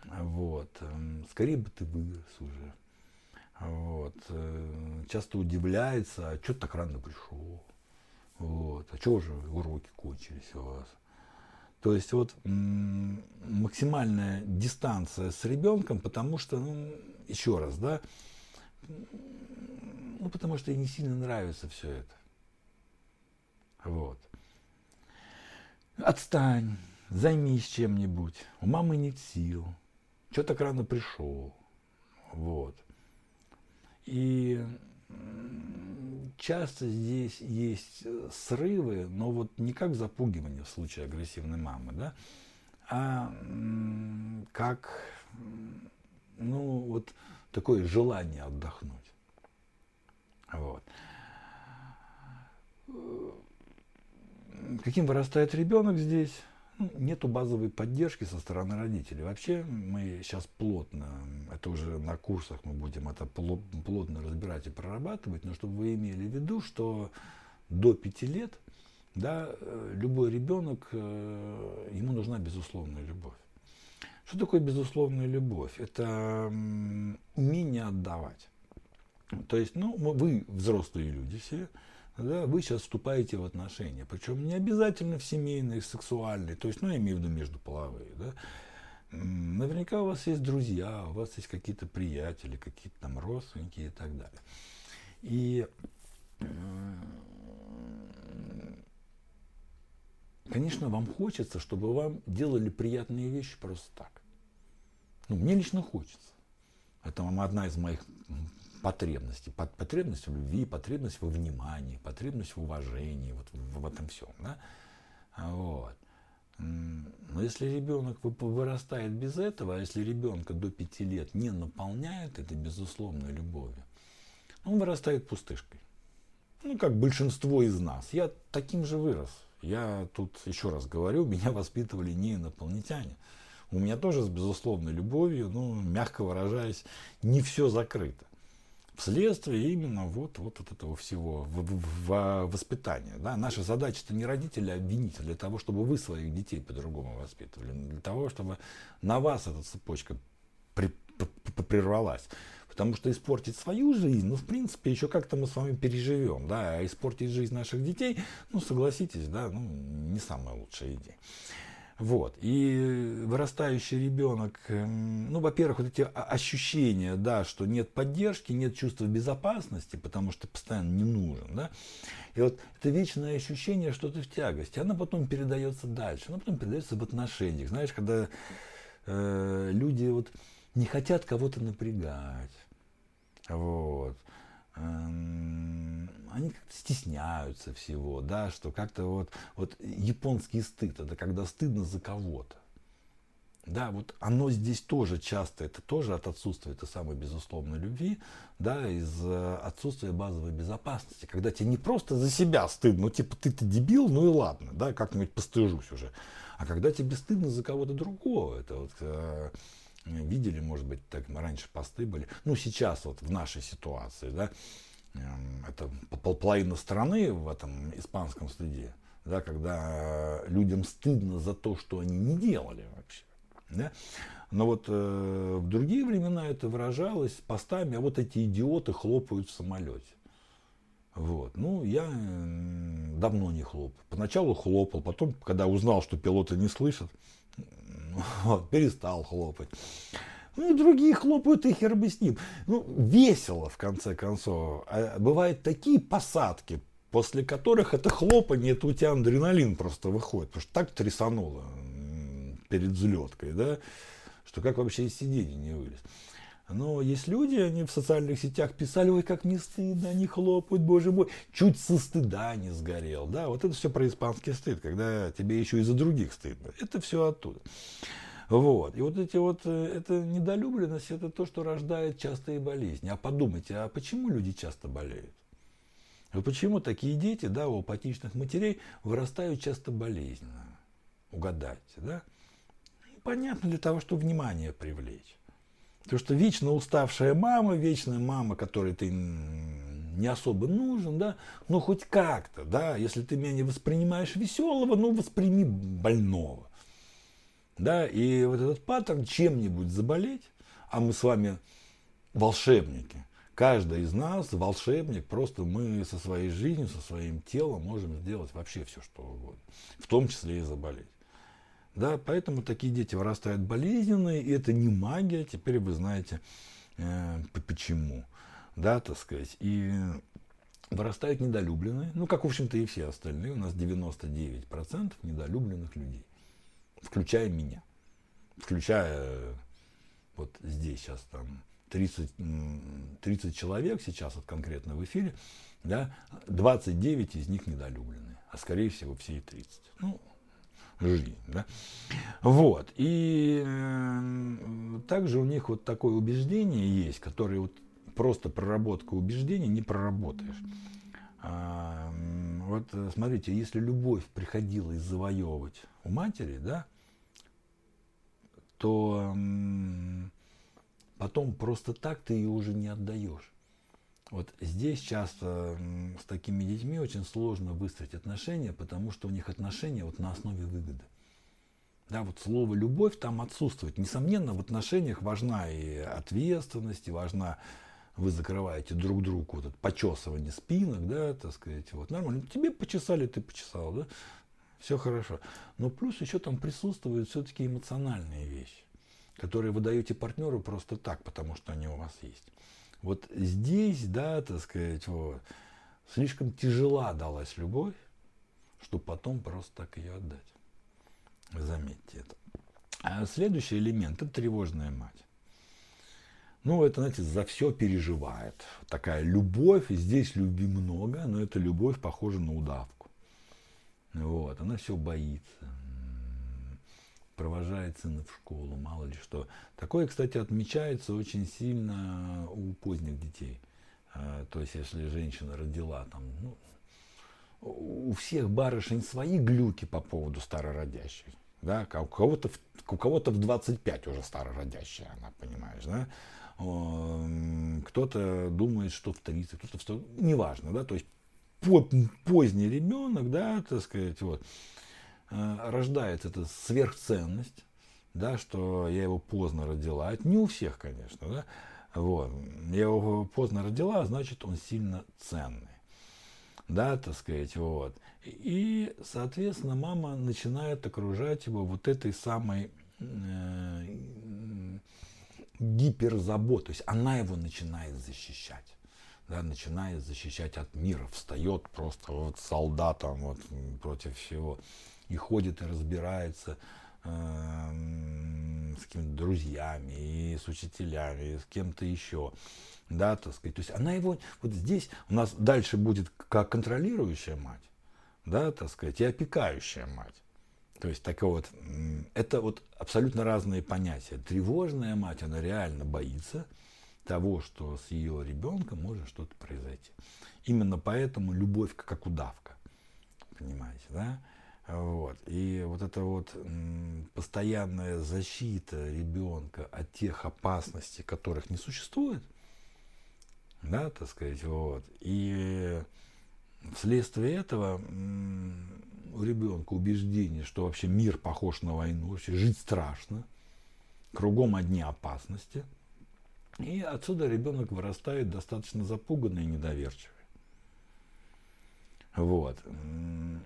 Вот. Эм, скорее бы ты вырос уже. Вот. Э, часто удивляется, а что так рано пришел? Вот. А что же уроки кончились у вас? То есть вот максимальная дистанция с ребенком, потому что, ну, еще раз, да, ну, потому что ей не сильно нравится все это. Вот. Отстань, займись чем-нибудь. У мамы нет сил. Что так рано пришел? Вот. И часто здесь есть срывы, но вот не как запугивание в случае агрессивной мамы, да, а как, ну, вот такое желание отдохнуть. Вот. Каким вырастает ребенок здесь? Нету базовой поддержки со стороны родителей. Вообще мы сейчас плотно, это уже на курсах мы будем это плотно разбирать и прорабатывать, но чтобы вы имели в виду, что до пяти лет да, любой ребенок, э, ему нужна безусловная любовь. Что такое безусловная любовь? Это умение отдавать. То есть, ну, вы взрослые люди все, да, вы сейчас вступаете в отношения, причем не обязательно в семейные, сексуальные, то есть, ну, я имею в виду междуполовые, да. Наверняка у вас есть друзья, у вас есть какие-то приятели, какие-то там родственники и так далее. И, конечно, вам хочется, чтобы вам делали приятные вещи просто так. Ну, мне лично хочется. Это одна из моих потребности. Потребность в любви, потребность во внимании, потребность в уважении, вот в, этом всем. Да? Вот. Но если ребенок вырастает без этого, а если ребенка до пяти лет не наполняет этой безусловной любовью, он вырастает пустышкой. Ну, как большинство из нас. Я таким же вырос. Я тут еще раз говорю, [laughs] меня воспитывали не инопланетяне. У меня тоже с безусловной любовью, ну, мягко выражаясь, не все закрыто. Вследствие именно вот, вот от этого всего в, воспитания. Да? Наша задача это не родители обвинить, а для того, чтобы вы своих детей по-другому воспитывали, для того, чтобы на вас эта цепочка при, прервалась. Потому что испортить свою жизнь, ну, в принципе, еще как-то мы с вами переживем, да, а испортить жизнь наших детей, ну, согласитесь, да, ну, не самая лучшая идея. Вот. И вырастающий ребенок, эм, ну, во-первых, вот эти ощущения, да, что нет поддержки, нет чувства безопасности, потому что постоянно не нужен, да. И вот это вечное ощущение, что ты в тягости, оно потом передается дальше, оно потом передается в отношениях. Знаешь, когда э, люди вот не хотят кого-то напрягать, вот, они как-то стесняются всего, да, что как-то вот, вот японский стыд, это когда стыдно за кого-то. Да, вот оно здесь тоже часто, это тоже от отсутствия этой самой безусловной любви, да, из э, отсутствия базовой безопасности, когда тебе не просто за себя стыдно, ну типа ты-то дебил, ну и ладно, да, как-нибудь постыжусь уже, а когда тебе стыдно за кого-то другого, это вот э, видели, может быть, так раньше посты были. Ну, сейчас вот в нашей ситуации, да, эм, это половина страны в этом испанском стыде, да, когда людям стыдно за то, что они не делали вообще. Да? Но вот э, в другие времена это выражалось постами, а вот эти идиоты хлопают в самолете. Вот. Ну, я давно не хлопал. Поначалу хлопал, потом, когда узнал, что пилоты не слышат, [laughs] вот, перестал хлопать. Ну, другие хлопают, и хер бы с ним. Ну, весело, в конце концов. А бывают такие посадки, после которых это хлопанье, это у тебя адреналин просто выходит. Потому что так трясануло перед взлеткой, да, что как вообще из сиденья не вылез. Но есть люди, они в социальных сетях писали, ой, как не стыдно, они хлопают, боже мой, чуть со стыда не сгорел. Да, вот это все про испанский стыд, когда тебе еще и за других стыдно. Это все оттуда. Вот. И вот эти вот, э, это недолюбленность, это то, что рождает частые болезни. А подумайте, а почему люди часто болеют? И почему такие дети, да, у апатичных матерей вырастают часто болезненно? Угадайте, да? Понятно, для того, чтобы внимание привлечь. Потому что вечно уставшая мама, вечная мама, которой ты не особо нужен, да, ну хоть как-то, да, если ты меня не воспринимаешь веселого, ну восприми больного. Да, и вот этот паттерн чем-нибудь заболеть, а мы с вами волшебники. Каждый из нас волшебник, просто мы со своей жизнью, со своим телом можем сделать вообще все, что угодно, в том числе и заболеть. Да, поэтому такие дети вырастают болезненные, и это не магия, теперь вы знаете э, почему. Да, так сказать. И вырастают недолюбленные, ну, как, в общем-то, и все остальные. У нас 99% недолюбленных людей, включая меня. Включая вот здесь сейчас там 30, 30 человек сейчас вот конкретно в эфире, да, 29 из них недолюбленные, а скорее всего все и 30. Ну, жизнь. Да? Вот. И э, также у них вот такое убеждение есть, которое вот просто проработка убеждений не проработаешь. А, вот смотрите, если любовь приходилось завоевывать у матери, да, то потом просто так ты ее уже не отдаешь. Вот здесь часто с такими детьми очень сложно выстроить отношения, потому что у них отношения вот на основе выгоды. Да, вот слово любовь там отсутствует. Несомненно, в отношениях важна и ответственность, и важна вы закрываете друг другу вот это почесывание спинок, да, так сказать, вот нормально. Тебе почесали, ты почесал, да, все хорошо. Но плюс еще там присутствуют все-таки эмоциональные вещи, которые вы даете партнеру просто так, потому что они у вас есть. Вот здесь, да, так сказать, вот, слишком тяжела далась любовь, чтобы потом просто так ее отдать. Заметьте это. А следующий элемент – это тревожная мать. Ну, это, знаете, за все переживает. Такая любовь, здесь любви много, но эта любовь похожа на удавку. Вот, она все боится. Провожает сына в школу, мало ли что. Такое, кстати, отмечается очень сильно у поздних детей. А, то есть, если женщина родила там, ну, у всех барышень свои глюки по поводу старородящих. Да, у кого-то, у кого-то в 25 уже старородящая, она, понимаешь, да? Кто-то думает, что в 30, кто-то в 100, неважно, да, то есть поздний ребенок, да, так сказать, вот, рождает эта сверхценность, да, что я его поздно родила. Это не у всех, конечно, да. Вот. Я его поздно родила, значит, он сильно ценный. Да, так сказать, вот. И, соответственно, мама начинает окружать его вот этой самой э, гиперзаботой. То есть она его начинает защищать да, начинает защищать от мира, встает просто вот солдатом вот, против всего и ходит и разбирается э, с какими-то друзьями и с учителями, и с кем-то еще. Да, так сказать. То есть она его, вот здесь у нас дальше будет как контролирующая мать, да, так сказать, и опекающая мать. То есть такое вот, это вот абсолютно разные понятия. Тревожная мать, она реально боится, того, что с ее ребенком может что-то произойти. Именно поэтому любовь как удавка. Понимаете, да? Вот. И вот эта вот постоянная защита ребенка от тех опасностей, которых не существует, да, так сказать, вот. И вследствие этого у ребенка убеждение, что вообще мир похож на войну, вообще жить страшно, кругом одни опасности – и отсюда ребенок вырастает достаточно запуганный и недоверчивый. Вот.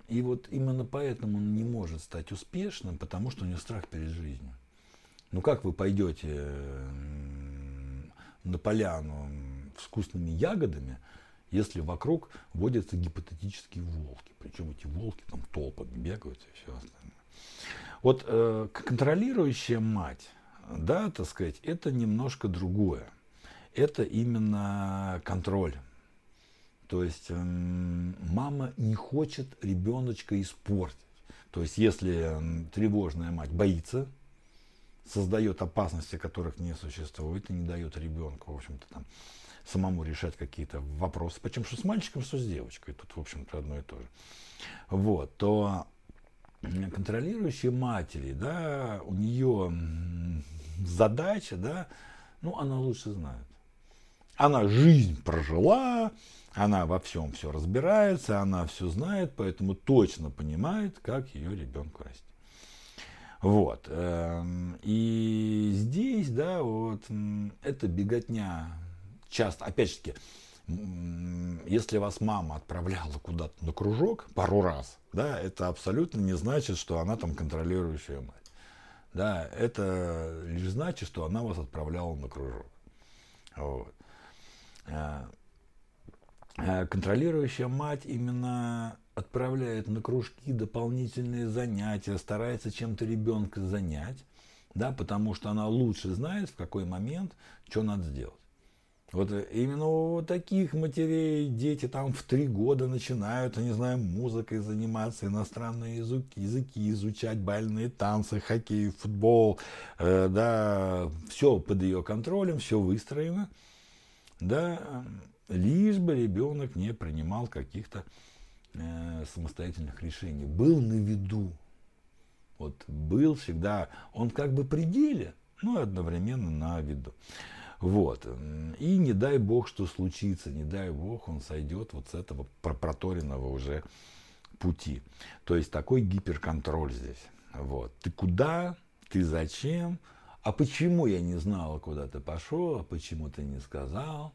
И вот именно поэтому он не может стать успешным, потому что у него страх перед жизнью. Ну как вы пойдете на поляну с вкусными ягодами, если вокруг водятся гипотетические волки. Причем эти волки там толпами бегают и все остальное. Вот э, контролирующая мать, да, так сказать, это немножко другое. Это именно контроль. То есть мама не хочет ребеночка испортить. То есть если тревожная мать боится, создает опасности, которых не существует, и не дает ребенку, в общем-то, там, самому решать какие-то вопросы. Причем что с мальчиком, что с девочкой. Тут, в общем-то, одно и то же. Вот, то контролирующие матери, да, у нее задача, да, ну, она лучше знает. Она жизнь прожила, она во всем все разбирается, она все знает, поэтому точно понимает, как ее ребенку расти. Вот. Эм, и здесь, да, вот, эта беготня часто, опять же таки, если вас мама отправляла куда-то на кружок пару раз, да, это абсолютно не значит, что она там контролирующая мать. Да, это лишь значит, что она вас отправляла на кружок. Вот. А, а контролирующая мать именно отправляет на кружки дополнительные занятия, старается чем-то ребенка занять, да, потому что она лучше знает, в какой момент что надо сделать. Вот именно у таких матерей дети там в три года начинают, не знаю, музыкой заниматься, иностранные языки, языки изучать, бальные танцы, хоккей, футбол, э, да, все под ее контролем, все выстроено, да, лишь бы ребенок не принимал каких-то э, самостоятельных решений, был на виду, вот был всегда, он как бы при деле, но одновременно на виду. Вот. И не дай бог, что случится, не дай бог, он сойдет вот с этого проторенного уже пути. То есть такой гиперконтроль здесь. Вот. Ты куда, ты зачем, а почему я не знала, куда ты пошел, а почему ты не сказал,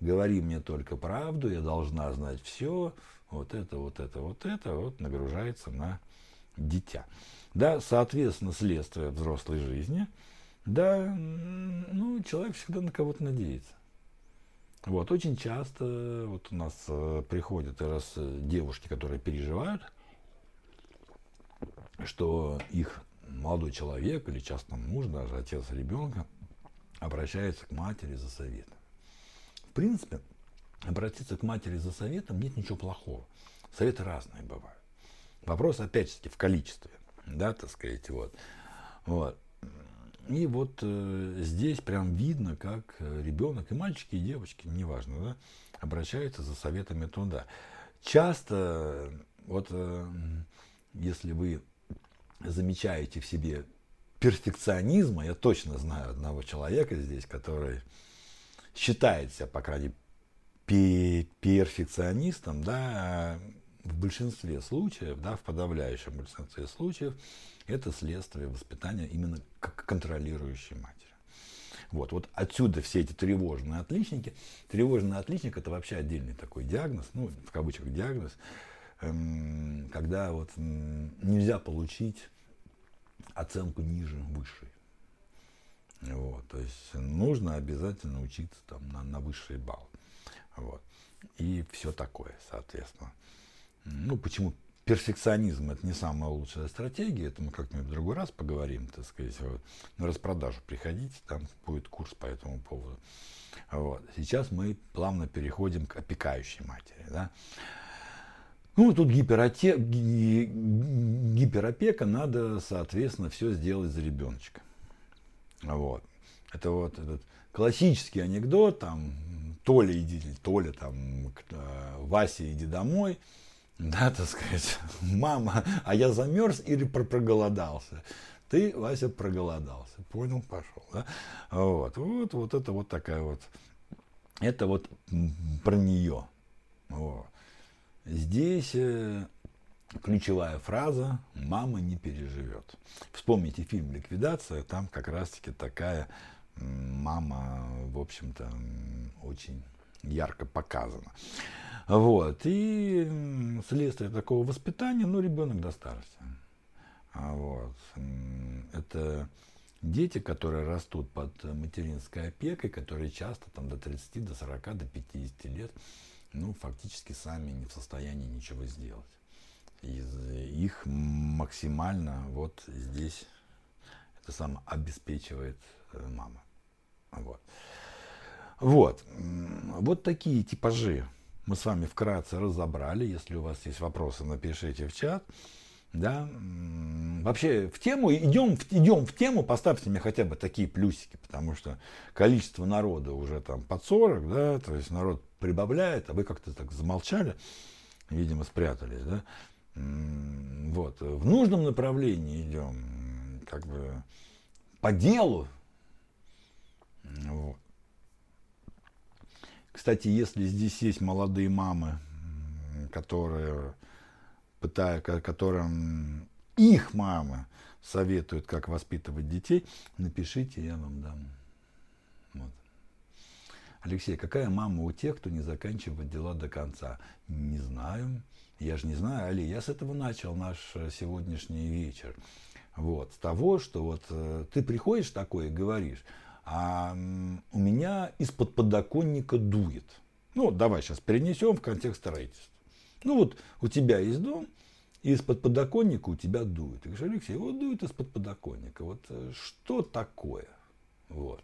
говори мне только правду, я должна знать все, вот это, вот это, вот это, вот нагружается на дитя. Да, соответственно, следствие взрослой жизни – да, ну, человек всегда на кого-то надеется. Вот, очень часто вот у нас э, приходят раз девушки, которые переживают, что их молодой человек или часто муж, даже отец ребенка, обращается к матери за советом. В принципе, обратиться к матери за советом нет ничего плохого. Советы разные бывают. Вопрос, опять же, в количестве. Да, так сказать, вот. Вот. И вот э, здесь прям видно, как ребенок, и мальчики, и девочки, неважно, да, обращаются за советами туда. Часто, вот э, если вы замечаете в себе перфекционизма, я точно знаю одного человека здесь, который считает себя, по крайней перфекционистом, да, в большинстве случаев, да, в подавляющем большинстве случаев, это следствие воспитания именно как контролирующей матери. Вот, вот отсюда все эти тревожные отличники. Тревожный отличник это вообще отдельный такой диагноз, ну, в кавычках диагноз, когда вот нельзя получить оценку ниже высшей. Вот, то есть нужно обязательно учиться там на, на высший балл. Вот. И все такое, соответственно. Ну, почему перфекционизм это не самая лучшая стратегия, это мы как-нибудь в другой раз поговорим, так сказать, вот, на распродажу приходите, там будет курс по этому поводу. Вот. Сейчас мы плавно переходим к опекающей матери. Да? Ну, тут гипероте... гиперопека, надо, соответственно, все сделать за ребеночка. Вот. Это вот этот классический анекдот, там, Толя, иди, Толя, там, э, Вася, иди домой, [laughs] да, так сказать, мама, а я замерз или проголодался. Ты, Вася, проголодался. Понял, пошел. Да? Вот, вот, вот это вот такая вот, это вот про нее. Вот. Здесь э, ключевая фраза «мама не переживет». Вспомните фильм «Ликвидация», там как раз-таки такая мама, в общем-то, очень ярко показана. Вот. И следствие такого воспитания, ну, ребенок до старости. А вот. Это дети, которые растут под материнской опекой, которые часто там до 30, до 40, до 50 лет, ну, фактически сами не в состоянии ничего сделать. Из их максимально вот здесь это самое обеспечивает э, мама. Вот. Вот. Вот такие типажи мы с вами вкратце разобрали. Если у вас есть вопросы, напишите в чат. Да. Вообще в тему, идем, идем в тему, поставьте мне хотя бы такие плюсики, потому что количество народа уже там под 40, да, то есть народ прибавляет, а вы как-то так замолчали, видимо, спрятались, да. Вот, в нужном направлении идем, как бы по делу. Вот. Кстати, если здесь есть молодые мамы, которые пытают, которым их мамы советуют, как воспитывать детей, напишите, я вам дам. Алексей, какая мама у тех, кто не заканчивает дела до конца? Не знаю. Я же не знаю, Али, я с этого начал наш э, сегодняшний вечер. Вот, с того, что вот э, ты приходишь такой и говоришь, а у меня из-под подоконника дует. Ну, давай сейчас перенесем в контекст строительства. Ну вот у тебя есть дом, и из-под подоконника у тебя дует. Ты говоришь, Алексей, вот дует из-под подоконника. Вот э, что такое? Вот.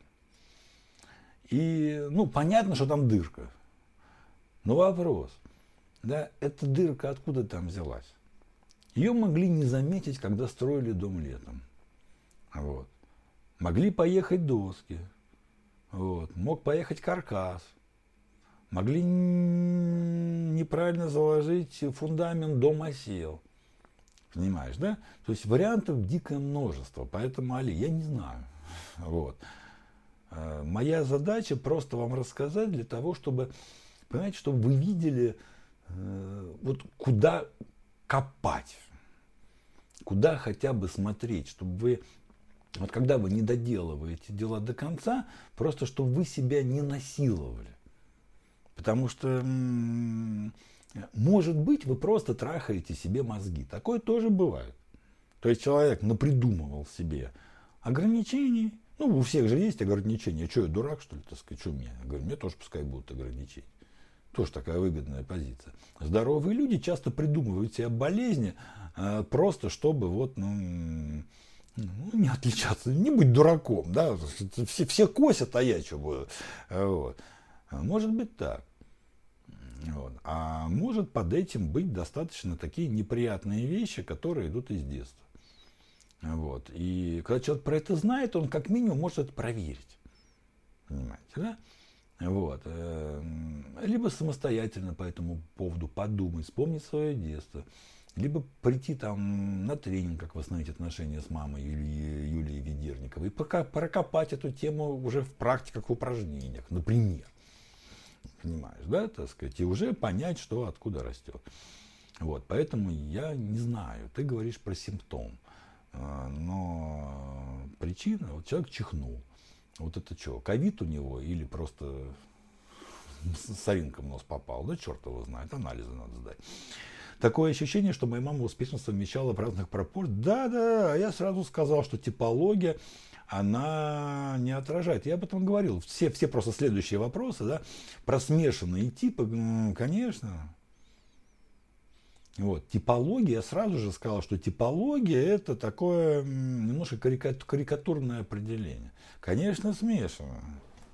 И, ну, понятно, что там дырка. Но вопрос, да, эта дырка откуда там взялась? Ее могли не заметить, когда строили дом летом. Вот. Могли поехать доски. Вот. Мог поехать каркас. Могли неправильно заложить фундамент, дом осел. Понимаешь, да? То есть вариантов дикое множество. Поэтому, Али, я не знаю. Вот. Э, моя задача просто вам рассказать для того, чтобы, понимаете, чтобы вы видели, э, вот куда копать, куда хотя бы смотреть, чтобы вы вот когда вы не доделываете дела до конца, просто чтобы вы себя не насиловали. Потому что, может быть, вы просто трахаете себе мозги. Такое тоже бывает. То есть человек напридумывал себе ограничений. Ну, у всех же есть ограничения. Что, я дурак, что ли, так сказать, что мне? Я говорю, мне тоже пускай будут ограничения. Тоже такая выгодная позиция. Здоровые люди часто придумывают себе болезни, э, просто чтобы вот, ну, ну, не отличаться, не быть дураком, да, все, все косят, а я что буду. Вот. Может быть так. Вот. А может под этим быть достаточно такие неприятные вещи, которые идут из детства. Вот. И когда человек про это знает, он как минимум может это проверить. Понимаете, да? Вот. Эм, либо самостоятельно по этому поводу подумать, вспомнить свое детство. Либо прийти там на тренинг, как восстановить отношения с мамой Юлией, Юлией Ведерниковой, и пока прокопать эту тему уже в практиках, в упражнениях, например. Понимаешь, да, так сказать, и уже понять, что откуда растет. Вот, поэтому я не знаю, ты говоришь про симптом, но причина, вот человек чихнул, вот это что, ковид у него или просто соринка в нос попал, да черт его знает, анализы надо сдать. Такое ощущение, что моя мама успешно совмещала в разных пропорциях. Да, да, а я сразу сказал, что типология, она не отражает. Я об этом говорил. Все, все просто следующие вопросы, да, про смешанные типы, конечно. Вот, типология, я сразу же сказал, что типология это такое немножко карикатурное определение. Конечно, смешано.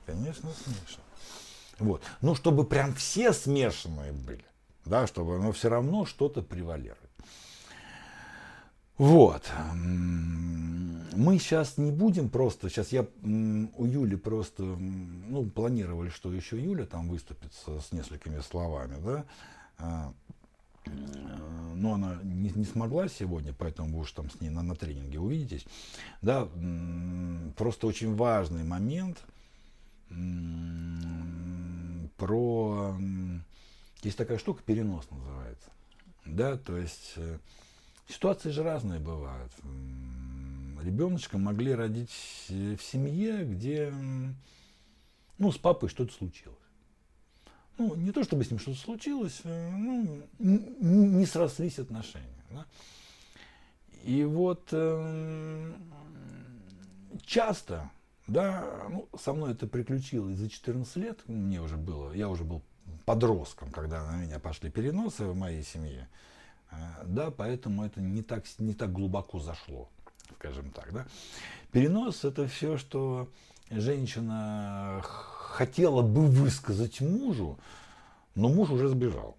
Конечно, смешано. Вот. Но чтобы прям все смешанные были да, чтобы оно все равно что-то превалирует. Вот. Мы сейчас не будем просто, сейчас я у Юли просто, ну, планировали, что еще Юля там выступит с, с несколькими словами, да, а, но она не, не смогла сегодня, поэтому вы уж там с ней на, на тренинге увидитесь. Да, просто очень важный момент про есть такая штука, перенос называется. Да, то есть э, ситуации же разные бывают. Ребеночка могли родить в семье, где ну, с папой что-то случилось. Ну, не то чтобы с ним что-то случилось, э, ну, не срослись отношения. Да? И вот э, часто, да, ну, со мной это приключилось за 14 лет, мне уже было, я уже был подростком, когда на меня пошли переносы в моей семье. Э, да, поэтому это не так, не так глубоко зашло, скажем так. Да. Перенос это все, что женщина хотела бы высказать мужу, но муж уже сбежал.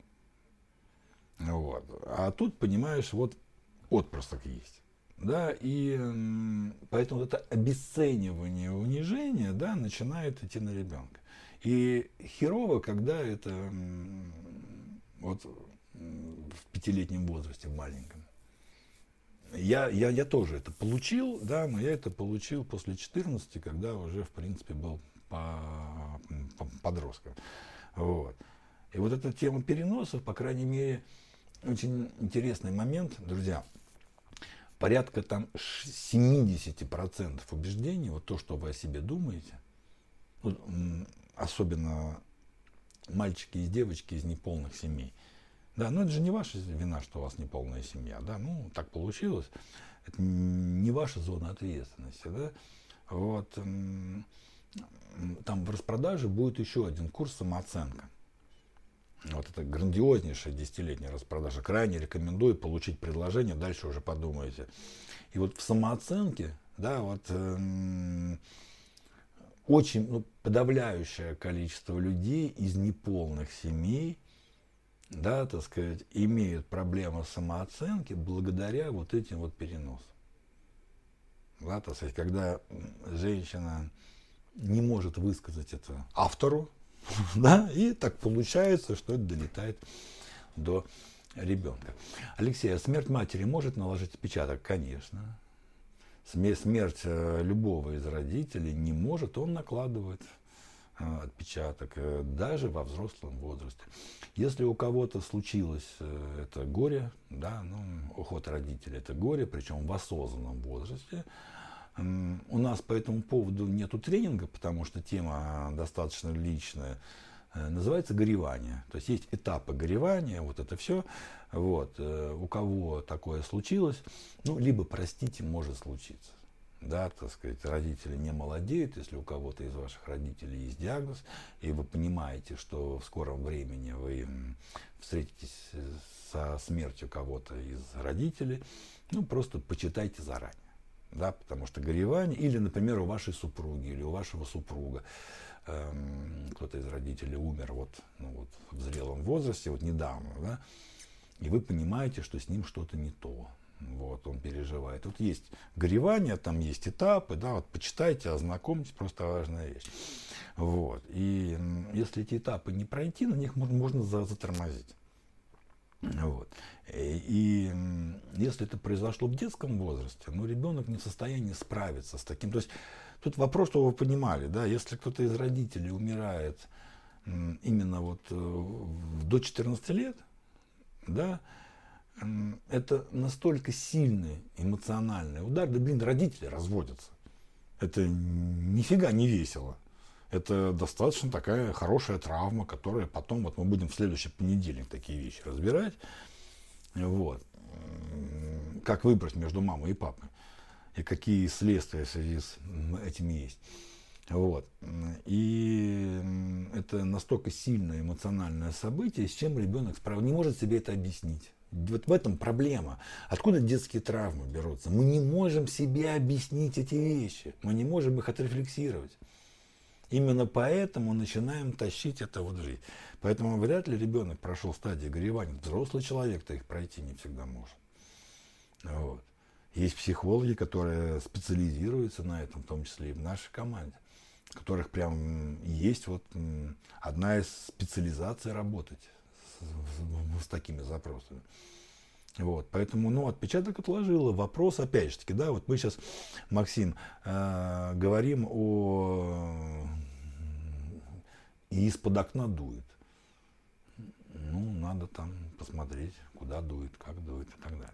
Вот. А тут, понимаешь, вот отпрыск есть. Да, и поэтому вот это обесценивание, унижение, да, начинает идти на ребенка. И херово, когда это вот в пятилетнем возрасте, в маленьком. Я, я, я тоже это получил, да, но я это получил после 14, когда уже, в принципе, был по, по, подростком. Вот. И вот эта тема переносов, по крайней мере, очень интересный момент, друзья. Порядка там 70% убеждений, вот то, что вы о себе думаете, особенно мальчики и девочки из неполных семей. Да, но это же не ваша вина, что у вас неполная семья, да, ну, так получилось. Это не ваша зона ответственности, да. Вот, там в распродаже будет еще один курс самооценка. Вот это грандиознейшая десятилетняя распродажа. Крайне рекомендую получить предложение, дальше уже подумаете. И вот в самооценке, да, вот очень ну, подавляющее количество людей из неполных семей, да, так сказать, имеют проблемы самооценки благодаря вот этим вот переносам. Да, так сказать, когда женщина не может высказать это автору, [laughs] да, и так получается, что это долетает до ребенка. Алексей, а смерть матери может наложить отпечаток? Конечно смерть э, любого из родителей не может, он накладывает отпечаток э, даже во взрослом возрасте. Если у кого-то случилось это горе, да, ну, уход родителей это горе, причем в осознанном возрасте, у нас по этому поводу нету тренинга, потому что тема достаточно личная. Называется горевание. То есть есть этапы горевания, вот это все. Вот. Э, у кого такое случилось, ну, либо, простите, может случиться. Да, так сказать, родители не молодеют, если у кого-то из ваших родителей есть диагноз, и вы понимаете, что в скором времени вы встретитесь со смертью кого-то из родителей, ну, просто почитайте заранее. Да, потому что горевание, или, например, у вашей супруги, или у вашего супруга, эм, кто-то из родителей умер вот, ну, вот в зрелом возрасте, вот недавно, да, и вы понимаете, что с ним что-то не то. Вот. он переживает. Тут есть горевание, там есть этапы, да, вот почитайте, ознакомьтесь, просто важная вещь. Вот. И если эти этапы не пройти, на них можно затормозить. Вот. И если это произошло в детском возрасте, ну, ребенок не в состоянии справиться с таким. То есть тут вопрос, что вы понимали, да, если кто-то из родителей умирает именно вот э, до 14 лет, да, это настолько сильный эмоциональный удар, да блин, родители разводятся. Это нифига не весело. Это достаточно такая хорошая травма, которая потом, вот мы будем в следующий понедельник такие вещи разбирать. Вот. Как выбрать между мамой и папой. И какие следствия в связи с этим есть. Вот. И это настолько сильное эмоциональное событие, с чем ребенок справ... не может себе это объяснить. Вот в этом проблема. Откуда детские травмы берутся? Мы не можем себе объяснить эти вещи. Мы не можем их отрефлексировать. Именно поэтому начинаем тащить это вот в жизнь. Поэтому вряд ли ребенок прошел стадии горевания. Взрослый человек-то их пройти не всегда может. Вот. Есть психологи, которые специализируются на этом, в том числе и в нашей команде которых прям есть вот одна из специализаций работать с, такими запросами. Вот, поэтому, ну, отпечаток отложила. Вопрос, опять же таки, да, вот мы сейчас, Максим, э, говорим о... И из-под окна дует. Ну, надо там посмотреть, куда дует, как дует и так далее.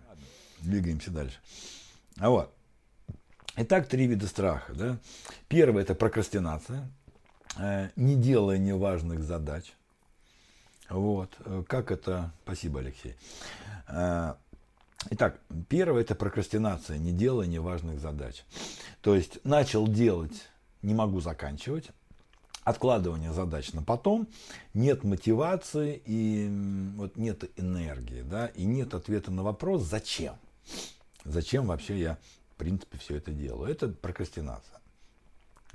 Двигаемся дальше. А вот, Итак, три вида страха. Да? Первое – это прокрастинация, э, не делание важных задач. Вот. Как это? Спасибо, Алексей. Э, итак, первое – это прокрастинация, не делание важных задач. То есть начал делать, не могу заканчивать, откладывание задач на потом, нет мотивации и вот нет энергии, да, и нет ответа на вопрос, зачем. Зачем вообще я принципе, все это делаю. Это прокрастинация.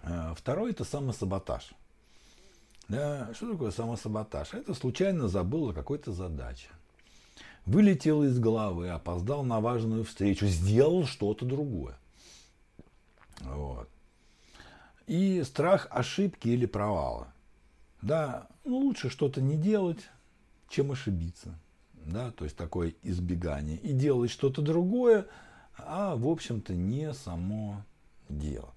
Э, второй – это самосаботаж. Да, что такое самосаботаж? Это случайно забыл о какой-то задаче. Вылетел из головы, опоздал на важную встречу, сделал что-то другое. Вот. И страх ошибки или провала. Да, ну лучше что-то не делать, чем ошибиться. Да, то есть такое избегание. И делать что-то другое, а, в общем-то, не само дело.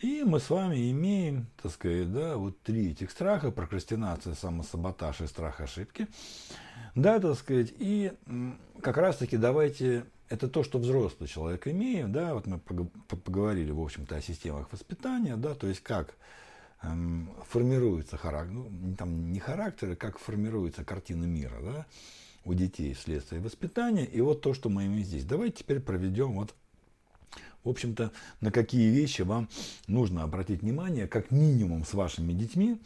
И мы с вами имеем, так сказать, да, вот три этих страха, прокрастинация, самосаботаж и страх ошибки. Да, так сказать, и как раз-таки давайте, это то, что взрослый человек имеет, да, вот мы поговорили, в общем-то, о системах воспитания, да, то есть как эм, формируется характер, ну, там не характер, а как формируется картина мира, да, у детей вследствие воспитания. И вот то, что мы имеем здесь. Давайте теперь проведем вот в общем-то, на какие вещи вам нужно обратить внимание, как минимум с вашими детьми,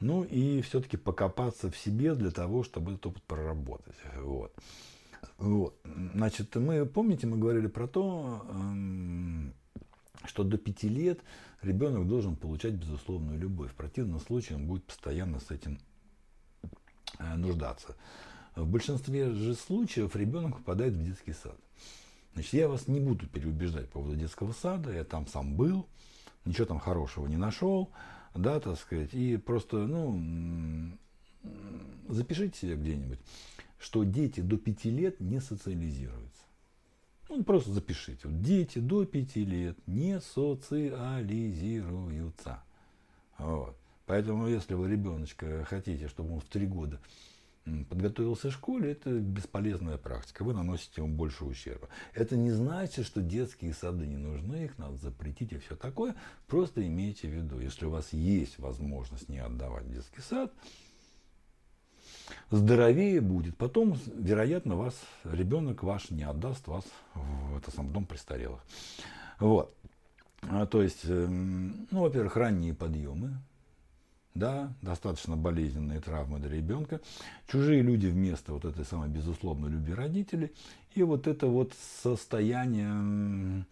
ну и все-таки покопаться в себе для того, чтобы этот опыт проработать. Вот. Вот. Значит, мы, помните, мы говорили про то, эм, что до пяти лет ребенок должен получать безусловную любовь. В противном случае он будет постоянно с этим э, нуждаться. В большинстве же случаев ребенок попадает в детский сад. Значит, я вас не буду переубеждать по поводу детского сада, я там сам был, ничего там хорошего не нашел, да, так сказать, и просто, ну, запишите себе где-нибудь, что дети до 5 лет не социализируются. Ну, просто запишите. Вот, дети до 5 лет не социализируются. Вот. Поэтому, если вы ребеночка хотите, чтобы он в 3 года подготовился в школе, это бесполезная практика. Вы наносите ему больше ущерба. Это не значит, что детские сады не нужны, их надо запретить и все такое. Просто имейте в виду, если у вас есть возможность не отдавать детский сад, здоровее будет. Потом, вероятно, вас ребенок ваш не отдаст вас в этот сам дом престарелых. Вот. А, то есть, эм, ну, во-первых, ранние подъемы, да, достаточно болезненные травмы для ребенка, чужие люди вместо вот этой самой безусловной любви родителей, и вот это вот состояние,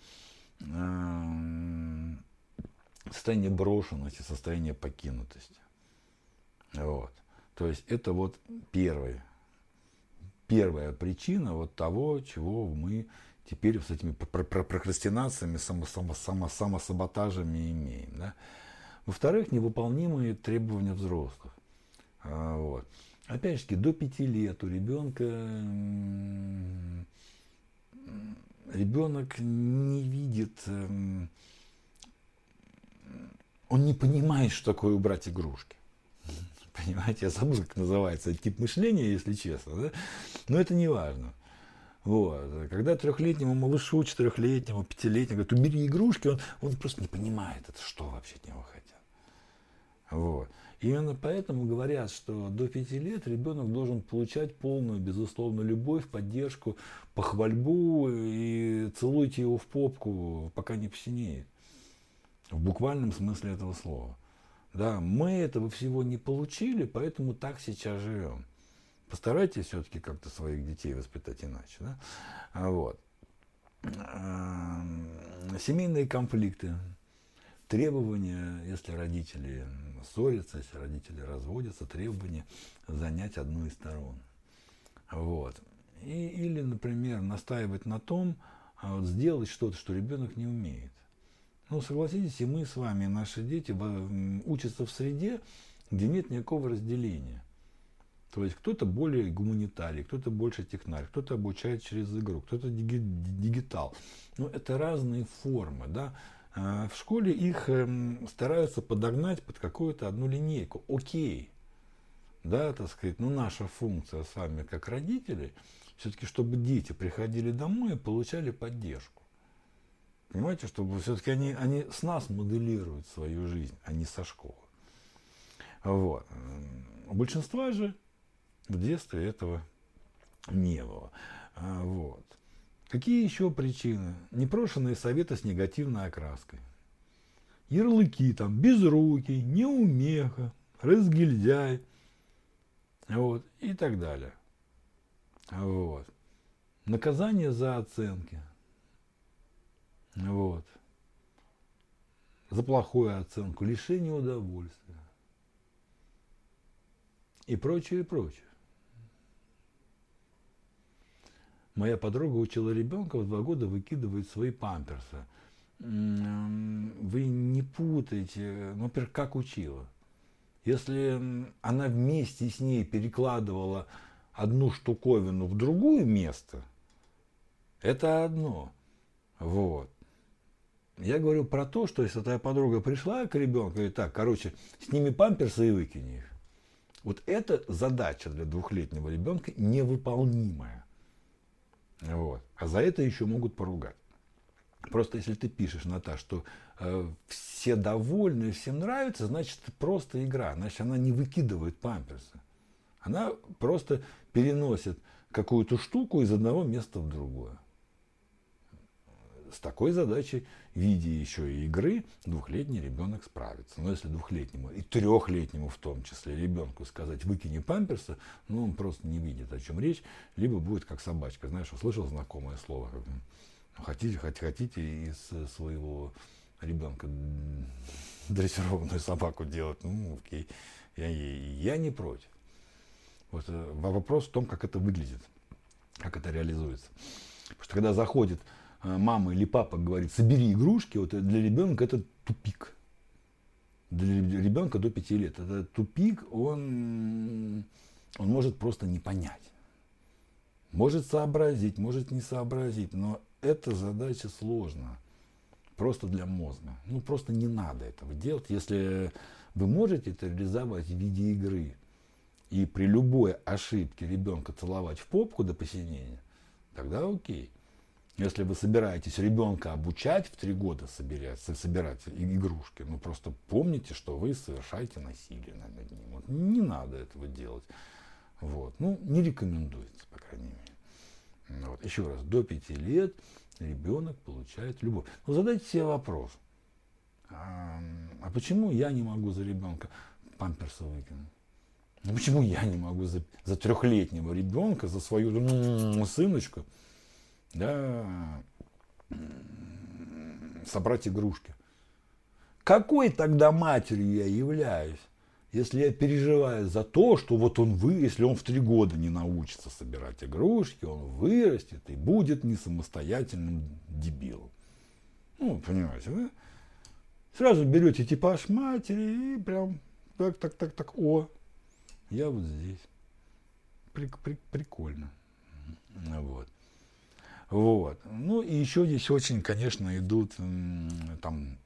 э, состояние брошенности, состояние покинутости. Вот. То есть это вот первый, первая причина вот того, чего мы теперь с этими прокрастинациями, само, само, само, самосаботажами имеем. Да? Во-вторых, невыполнимые требования взрослых. А, вот. Опять же, до пяти лет у ребенка ребенок не видит, эм, он не понимает, что такое убрать игрушки. [laughs] Понимаете, я забыл, как называется тип мышления, если честно. Да? Но это не важно. Вот. Когда трехлетнему малышу, четырехлетнему, пятилетнему говорят, убери игрушки, он, он просто не понимает, это что вообще от него хотят. Вот. Именно поэтому говорят, что до пяти лет ребенок должен получать полную, безусловную любовь, поддержку, похвальбу и целуйте его в попку, пока не посинеет. В буквальном смысле этого слова. Да, мы этого всего не получили, поэтому так сейчас живем. Постарайтесь все-таки как-то своих детей воспитать иначе. Да? А вот. Семейные конфликты требования, если родители ссорятся, если родители разводятся, требования занять одну из сторон. Вот. И, или, например, настаивать на том, а вот сделать что-то, что ребенок не умеет. Ну, согласитесь, и мы с вами, наши дети учатся в среде, где нет никакого разделения. То есть кто-то более гуманитарий, кто-то больше технарь, кто-то обучает через игру, кто-то дигитал. Но это разные формы, да. А, в школе их эм, стараются подогнать под какую-то одну линейку. Окей. Да, так сказать, но наша функция с вами как родители, все-таки, чтобы дети приходили домой и получали поддержку. Понимаете, чтобы все-таки они, они с нас моделируют свою жизнь, а не со школы. Вот. У большинства же в детстве этого не было. А, вот. Какие еще причины? Непрошенные советы с негативной окраской. Ярлыки там, безрукий, неумеха, разгильдяй, вот, и так далее. Вот. Наказание за оценки. Вот. За плохую оценку, лишение удовольствия. И прочее, и прочее. Моя подруга учила ребенка в два года выкидывать свои памперсы. Вы не путайте, ну, во-первых, как учила. Если она вместе с ней перекладывала одну штуковину в другое место, это одно. Вот. Я говорю про то, что если твоя подруга пришла к ребенку и так, короче, сними памперсы и выкини их. Вот эта задача для двухлетнего ребенка невыполнимая. Вот. А за это еще могут поругать. Просто если ты пишешь на то, что э, все довольны, всем нравится, значит это просто игра. Значит, она не выкидывает памперсы. Она просто переносит какую-то штуку из одного места в другое с такой задачей в виде еще и игры двухлетний ребенок справится. Но если двухлетнему и трехлетнему в том числе ребенку сказать выкини памперсы, ну он просто не видит, о чем речь, либо будет как собачка. Знаешь, услышал знакомое слово, «Ну, хотите, хотите, из своего ребенка дрессированную собаку делать, ну окей, я, я не против. Вот э, вопрос в том, как это выглядит, как это реализуется. Потому что когда заходит Э, мама или папа говорит, собери игрушки, вот для ребенка это тупик. Для ребенка до 5 лет. Это тупик, он, он может просто не понять. Может сообразить, может не сообразить, но эта задача сложная. Просто для мозга. Ну, просто не надо этого делать. Если вы можете это реализовать в виде игры, и при любой ошибке ребенка целовать в попку до посинения, тогда окей. Если вы собираетесь ребенка обучать в три года собирать, собирать игрушки, ну просто помните, что вы совершаете насилие над ним. Вот, не надо этого делать. Вот. Ну, не рекомендуется, по крайней мере. Вот. Еще раз, до пяти лет ребенок получает любовь. Но задайте себе вопрос. А, а почему я не могу за ребенка памперсы выкинуть? Ну почему я не могу за, за трехлетнего ребенка, за свою сыночку да, собрать игрушки. Какой тогда матерью я являюсь? если я переживаю за то, что вот он вы, если он в три года не научится собирать игрушки, он вырастет и будет не самостоятельным дебилом. Ну, понимаете, да? Сразу берете типаж матери и прям так, так, так, так, о, я вот здесь. Прик, прик, прикольно. Вот. Вот. Ну и еще здесь очень, конечно, идут там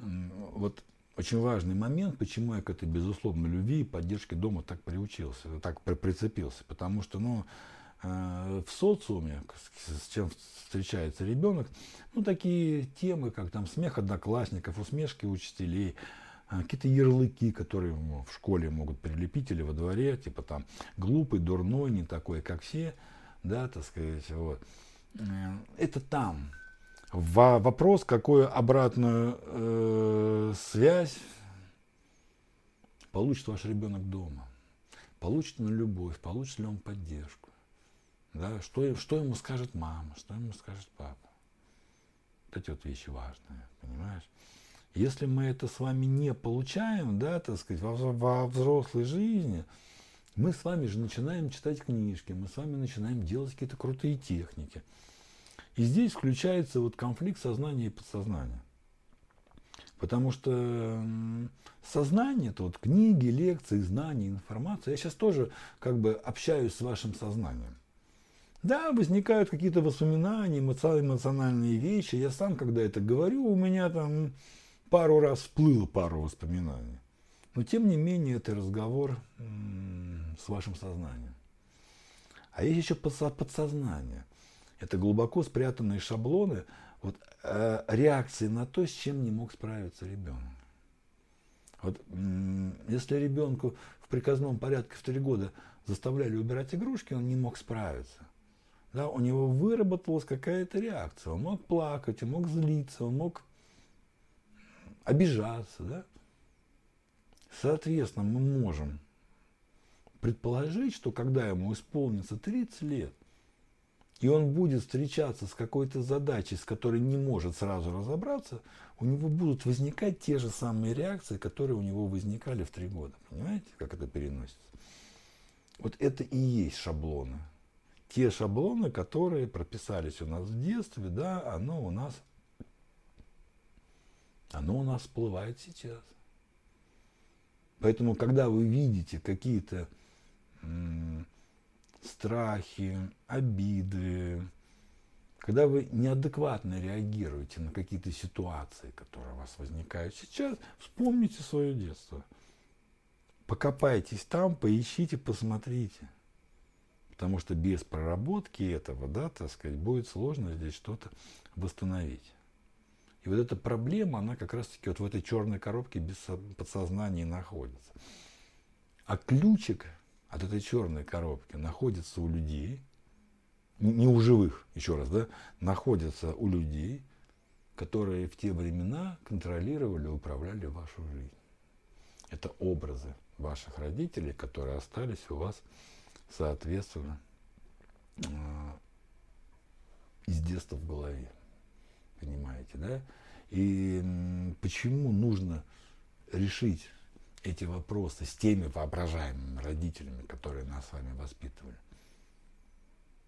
вот очень важный момент, почему я к этой безусловной любви и поддержке дома так приучился, так прицепился. Потому что, ну, э, в социуме, с чем встречается ребенок, ну, такие темы, как там смех одноклассников, усмешки учителей, э, какие-то ярлыки, которые в школе могут прилепить или во дворе, типа там глупый, дурной, не такой, как все, да, так сказать, вот. Это там, Вопрос, какую обратную э, связь получит ваш ребенок дома. Получит ли он любовь, получит ли он поддержку. Да? Что, что ему скажет мама, что ему скажет папа. Вот эти вот вещи важные, понимаешь? Если мы это с вами не получаем, да, так сказать, во, во взрослой жизни, мы с вами же начинаем читать книжки, мы с вами начинаем делать какие-то крутые техники – и здесь включается вот конфликт сознания и подсознания. Потому что сознание, это вот книги, лекции, знания, информация. Я сейчас тоже как бы общаюсь с вашим сознанием. Да, возникают какие-то воспоминания, эмоциональные вещи. Я сам, когда это говорю, у меня там пару раз всплыло пару воспоминаний. Но тем не менее, это разговор с вашим сознанием. А есть еще подсознание – это глубоко спрятанные шаблоны вот, э, реакции на то, с чем не мог справиться ребенок. Вот, если ребенку в приказном порядке в три года заставляли убирать игрушки, он не мог справиться. Да, у него выработалась какая-то реакция. Он мог плакать, он мог злиться, он мог обижаться. Да? Соответственно, мы можем предположить, что когда ему исполнится 30 лет, и он будет встречаться с какой-то задачей, с которой не может сразу разобраться, у него будут возникать те же самые реакции, которые у него возникали в три года. Понимаете, как это переносится? Вот это и есть шаблоны. Те шаблоны, которые прописались у нас в детстве, да, оно у нас, оно у нас всплывает сейчас. Поэтому, когда вы видите какие-то страхи, обиды, когда вы неадекватно реагируете на какие-то ситуации, которые у вас возникают сейчас, вспомните свое детство. Покопайтесь там, поищите, посмотрите. Потому что без проработки этого, да, так сказать, будет сложно здесь что-то восстановить. И вот эта проблема, она как раз-таки вот в этой черной коробке без подсознания находится. А ключик от этой черной коробки находится у людей, не у живых, еще раз, да, находится у людей, которые в те времена контролировали, управляли вашу жизнь. Это образы ваших родителей, которые остались у вас, соответственно, э, из детства в голове. Понимаете, да? И почему нужно решить эти вопросы с теми воображаемыми родителями, которые нас с вами воспитывали.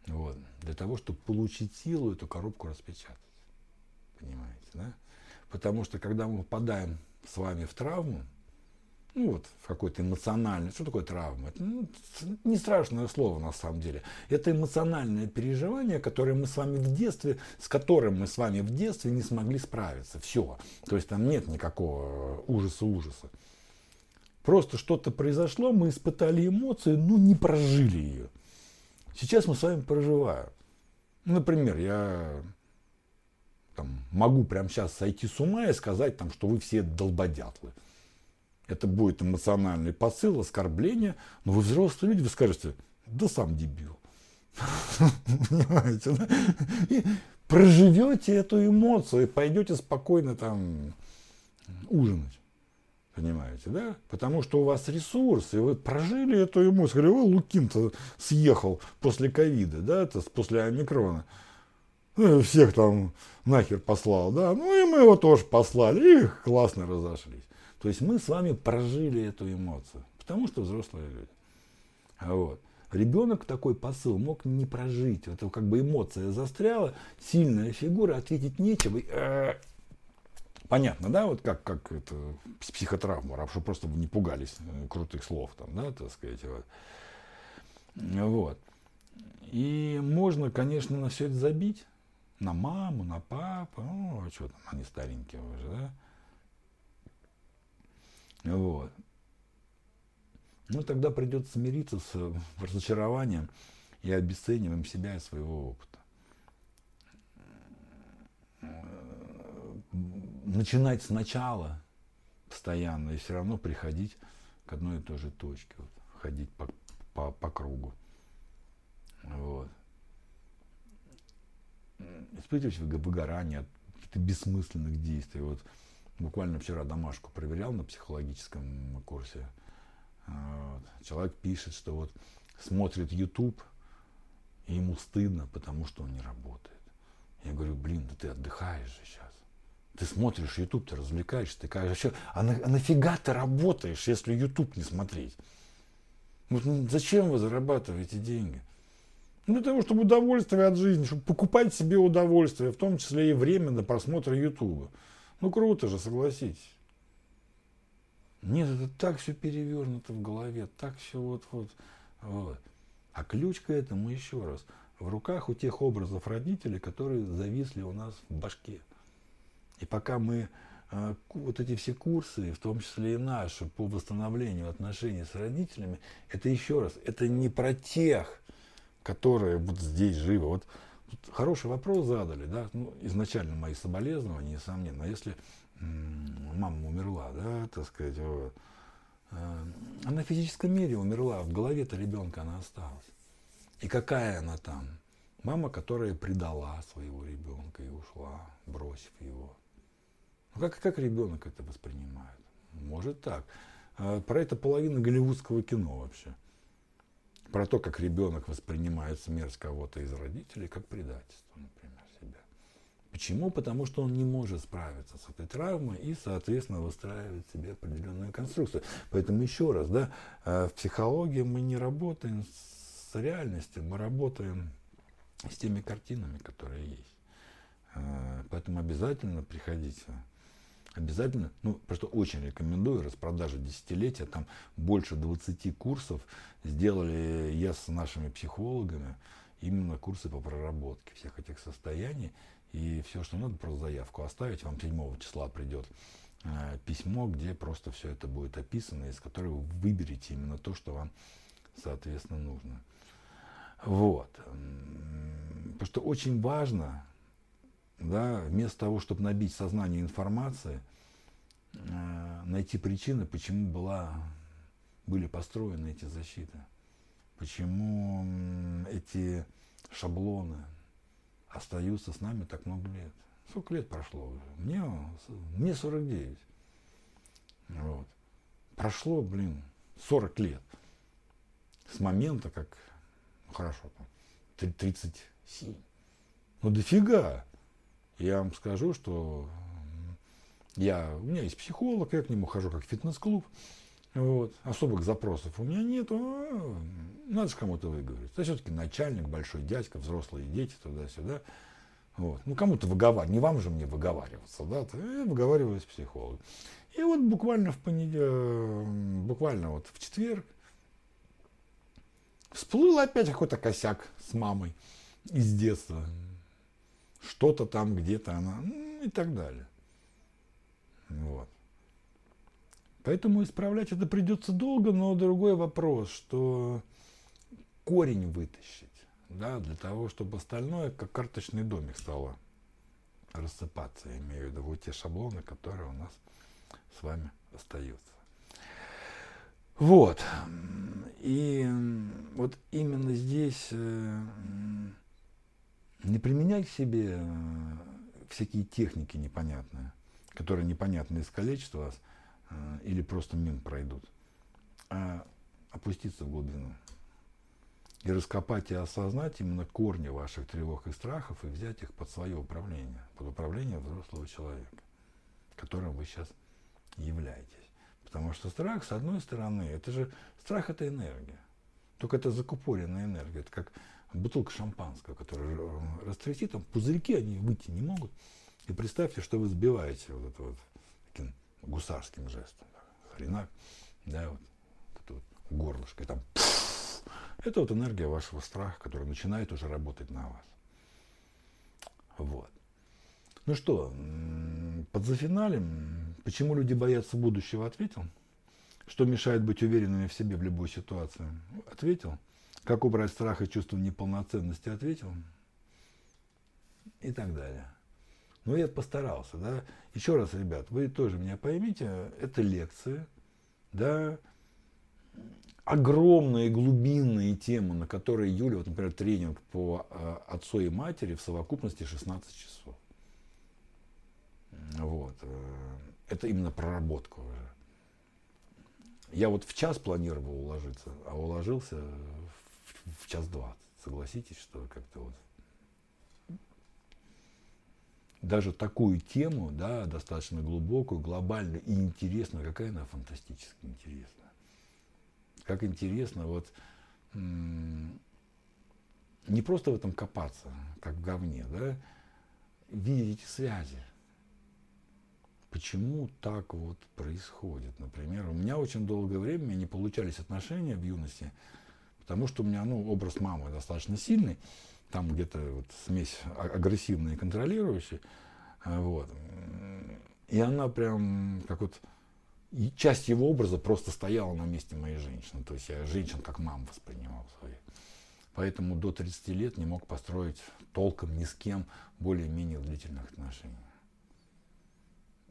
Вот. Для того, чтобы получить силу, эту коробку распечатать. Понимаете, да? Потому что когда мы попадаем с вами в травму, ну вот, в какой-то эмоциональный, что такое травма? Это ну, не страшное слово на самом деле. Это эмоциональное переживание, которое мы с вами в детстве, с которым мы с вами в детстве не смогли справиться. Все. То есть там нет никакого ужаса-ужаса. Просто что-то произошло, мы испытали эмоции, но не прожили ее. Сейчас мы с вами проживаем. Ну, например, я там, могу прямо сейчас сойти с ума и сказать, там, что вы все долбодятлы. Это будет эмоциональный посыл, оскорбление. Но вы взрослые люди, вы скажете, да сам дебил. [laughs] Понимаете? И проживете эту эмоцию и пойдете спокойно там ужинать. Понимаете, да? Потому что у вас ресурсы, вы прожили эту эмоцию. Говорю, Лукин-то съехал после ковида, да, это после омикрона. Ну, всех там нахер послал, да. Ну и мы его тоже послали, и классно разошлись. То есть мы с вами прожили эту эмоцию, потому что взрослые люди. Вот. Ребенок такой посыл мог не прожить. Это как бы эмоция застряла, сильная фигура, ответить нечего. Э, понятно, да, вот как, как это психотравма, чтобы просто не пугались э, крутых слов, там, да, так сказать. Вот. вот. И можно, конечно, на все это забить. На маму, на папу, ну, а что там, они старенькие уже, да. Вот. Ну, тогда придется смириться с э, [laughs] разочарованием и обесцениваем себя и своего опыта. Начинать сначала постоянно и все равно приходить к одной и той же точке, вот, ходить по, по, по кругу. Вот. Испытывать выгорание от каких-то бессмысленных действий. Вот буквально вчера домашку проверял на психологическом курсе вот. Человек пишет, что вот смотрит YouTube, и ему стыдно, потому что он не работает. Я говорю, блин, да ты отдыхаешь же сейчас. Ты смотришь YouTube, ты развлекаешься, ты кажешь, а, на, а нафига ты работаешь, если YouTube не смотреть? Вот, ну, зачем вы зарабатываете деньги? Ну, для того, чтобы удовольствие от жизни, чтобы покупать себе удовольствие, в том числе и время на просмотр YouTube. Ну, круто же, согласитесь. Нет, это так все перевернуто в голове, так все вот, вот, вот. А ключ к этому еще раз в руках у тех образов родителей, которые зависли у нас в башке. И пока мы э, вот эти все курсы, в том числе и наши, по восстановлению отношений с родителями, это еще раз, это не про тех, которые вот здесь живы. Вот хороший вопрос задали, да, ну, изначально мои соболезнования, несомненно. Если мама умерла, да, так сказать, вот. Э, она в физическом мире умерла, в голове-то ребенка она осталась. И какая она там? Мама, которая предала своего ребенка и ушла, бросив его. Ну как, как ребенок это воспринимает? Может так. Э, про это половина голливудского кино вообще. Про то, как ребенок воспринимает смерть кого-то из родителей, как предательство, например. Почему? Потому что он не может справиться с этой травмой и, соответственно, выстраивает себе определенную конструкцию. Поэтому еще раз, да, э, в психологии мы не работаем с реальностью, мы работаем с теми картинами, которые есть. Э, поэтому обязательно приходите. Обязательно, ну, просто очень рекомендую, распродажа десятилетия, там больше 20 курсов сделали я с нашими психологами, именно курсы по проработке всех этих состояний. И все, что надо, просто заявку оставить. Вам 7 числа придет э, письмо, где просто все это будет описано, из которого вы выберете именно то, что вам, соответственно, нужно. Вот. Потому что очень важно, да, вместо того, чтобы набить сознание информации, э, найти причины, почему была, были построены эти защиты, почему эти шаблоны, остаются с нами так много лет. Сколько лет прошло уже? Мне, мне 49. Вот. Прошло, блин, 40 лет. С момента, как, ну хорошо, там, 37. Ну дофига. Я вам скажу, что я, у меня есть психолог, я к нему хожу как в фитнес-клуб. Вот. Особых запросов у меня нет. А, надо же кому-то выговорить. Это все-таки начальник, большой дядька, взрослые дети, туда-сюда. Вот. Ну, кому-то выговаривать. Не вам же мне выговариваться, да? Я выговариваюсь психологу. И вот буквально в понедельник, буквально вот в четверг всплыл опять какой-то косяк с мамой из детства. Что-то там где-то она, ну, и так далее. Вот. Поэтому исправлять это придется долго, но другой вопрос, что корень вытащить, да, для того, чтобы остальное, как карточный домик, стало рассыпаться, я имею в виду вот те шаблоны, которые у нас с вами остаются. Вот. И вот именно здесь э, не применяй к себе э, всякие техники непонятные, которые непонятно искалечат вас, Э, или просто мимо пройдут, а опуститься в глубину и раскопать и осознать именно корни ваших тревог и страхов и взять их под свое управление, под управление взрослого человека, которым вы сейчас являетесь. Потому что страх, с одной стороны, это же страх это энергия. Только это закупоренная энергия. Это как бутылка шампанского, которая растрясти, там пузырьки, они выйти не могут. И представьте, что вы сбиваете вот это вот таким гусарским жестом. Хренак, да, вот, это вот горлышко, и там это вот энергия вашего страха, которая начинает уже работать на вас. Вот. Ну что, подзафиналим. Почему люди боятся будущего, ответил. Что мешает быть уверенными в себе в любой ситуации, ответил. Как убрать страх и чувство неполноценности, ответил. И так далее. Ну, я постарался, да. Еще раз, ребят, вы тоже меня поймите, это лекции, да, огромные глубинные темы, на которые Юля, вот, например, тренинг по э, отцу и матери в совокупности 16 часов. Вот. Э, это именно проработка уже. Я вот в час планировал уложиться, а уложился в, час двадцать. Согласитесь, что как-то вот даже такую тему, да, достаточно глубокую, глобальную и интересную, какая она фантастически интересна. Как интересно вот не просто в этом копаться, как в говне, да, видеть эти связи. Почему так вот происходит? Например, у меня очень долгое время не получались отношения в юности, потому что у меня ну, образ мамы достаточно сильный, там где-то вот смесь а, агрессивная и контролирующая. А, вот. И она прям как вот и часть его образа просто стояла на месте моей женщины. То есть я женщин как мам воспринимал своих. Поэтому до 30 лет не мог построить толком ни с кем более-менее длительных отношений.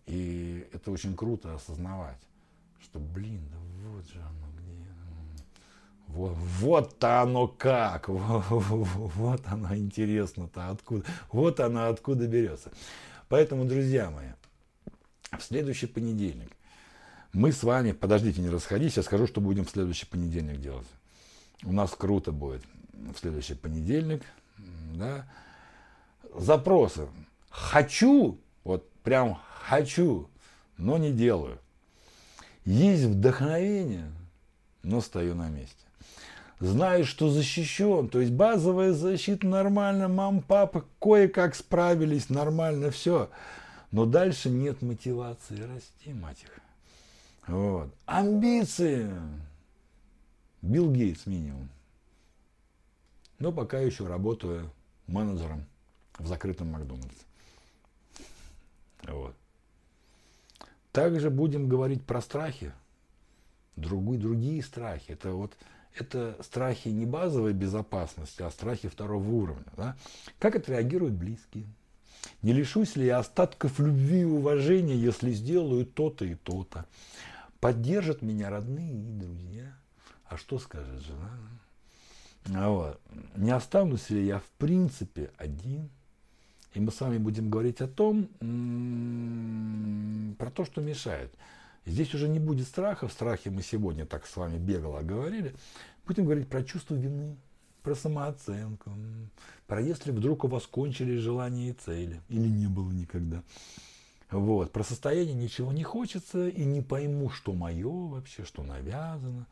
И это очень круто осознавать, что, блин, да вот же оно. Вот, вот-то оно как, [laughs] вот, оно интересно-то откуда, вот оно откуда берется. Поэтому, друзья мои, в следующий понедельник мы с вами, подождите, не расходись, я скажу, что будем в следующий понедельник делать. У нас круто будет в следующий понедельник. Да? Запросы. Хочу, вот прям хочу, но не делаю. Есть вдохновение, но стою на месте. Знаю, что защищен, то есть базовая защита нормально, мам, папа кое-как справились, нормально все. Но дальше нет мотивации расти, мать их. Вот. Амбиции. Билл Гейтс минимум. Но пока еще работаю менеджером в закрытом Макдональдсе. Вот. Также будем говорить про страхи. Другие, другие страхи. Это вот это страхи не базовой безопасности, а страхи второго уровня. Да? Как отреагируют близкие? Не лишусь ли я остатков любви и уважения, если сделаю то-то и то-то? Поддержат меня родные и друзья. А что скажет жена? А вот. Не останусь ли я в принципе один? И мы с вами будем говорить о том, про то, что мешает. Здесь уже не будет страха. В страхе мы сегодня так с вами бегло говорили. Будем говорить про чувство вины, про самооценку, про если вдруг у вас кончились желания и цели, или не было никогда. Вот. Про состояние ничего не хочется и не пойму, что мое вообще, что навязано,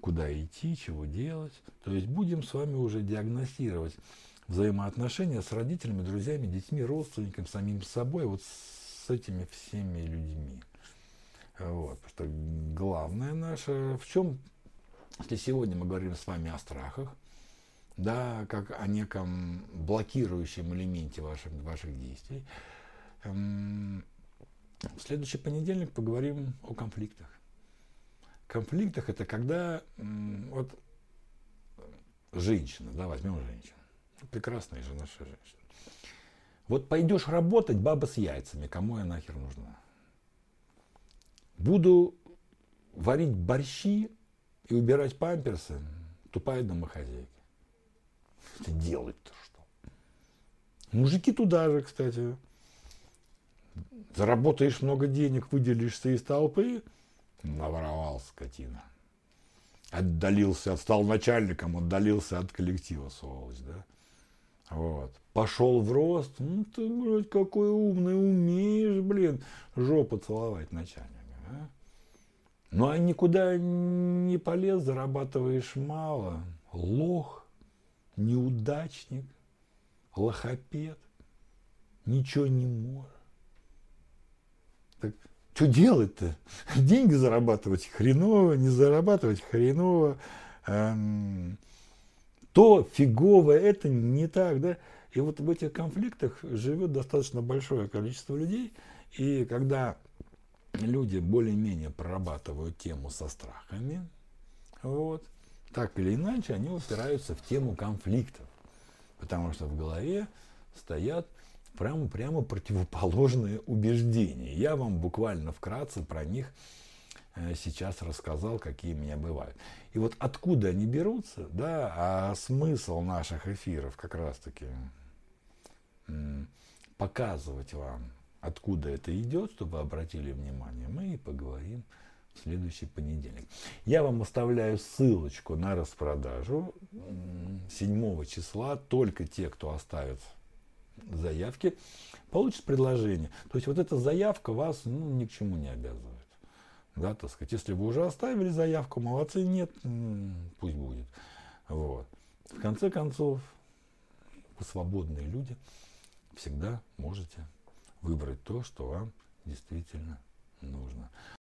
куда идти, чего делать. То есть будем с вами уже диагностировать взаимоотношения с родителями, друзьями, детьми, родственниками, самим собой, вот с этими всеми людьми. Вот. Потому что главное наше, в чем, если сегодня мы говорим с вами о страхах, да, как о неком блокирующем элементе ваших, ваших действий, Эм, в следующий понедельник поговорим о конфликтах. Конфликтах это когда вот женщина, да, возьмем женщину, прекрасная же наша женщина. Вот пойдешь работать, баба с яйцами, кому я нахер нужна? Буду варить борщи и убирать памперсы, тупая домохозяйка. Это делать-то что? Мужики туда же, кстати заработаешь много денег, выделишься из толпы, наворовал скотина. Отдалился, стал начальником, отдалился от коллектива, сволочь, да. Вот. Пошел в рост, ну ты, блядь, какой умный, умеешь, блин, жопу целовать начальника. Ну а никуда не полез, зарабатываешь мало. Лох, неудачник, лохопед, ничего не может. Так что делать-то? [laughs] Деньги зарабатывать хреново, не зарабатывать хреново. Эм, то фигово, это не так, да? И вот в этих конфликтах живет достаточно большое количество людей. И когда люди более-менее прорабатывают тему со страхами, вот, так или иначе они упираются в тему конфликтов. Потому что в голове стоят прямо, прямо противоположные убеждения. Я вам буквально вкратце про них э, сейчас рассказал, какие у меня бывают. И вот откуда они берутся, да, а смысл наших эфиров как раз-таки показывать вам, откуда это идет, чтобы обратили внимание, мы и поговорим в следующий понедельник. Я вам оставляю ссылочку на распродажу 7 числа. Только те, кто оставит заявки, получат предложение. То есть вот эта заявка вас ну, ни к чему не обязывает. Да, так сказать, если вы уже оставили заявку, молодцы, нет, пусть будет. Вот. В конце концов, вы свободные люди, всегда можете выбрать то, что вам действительно нужно.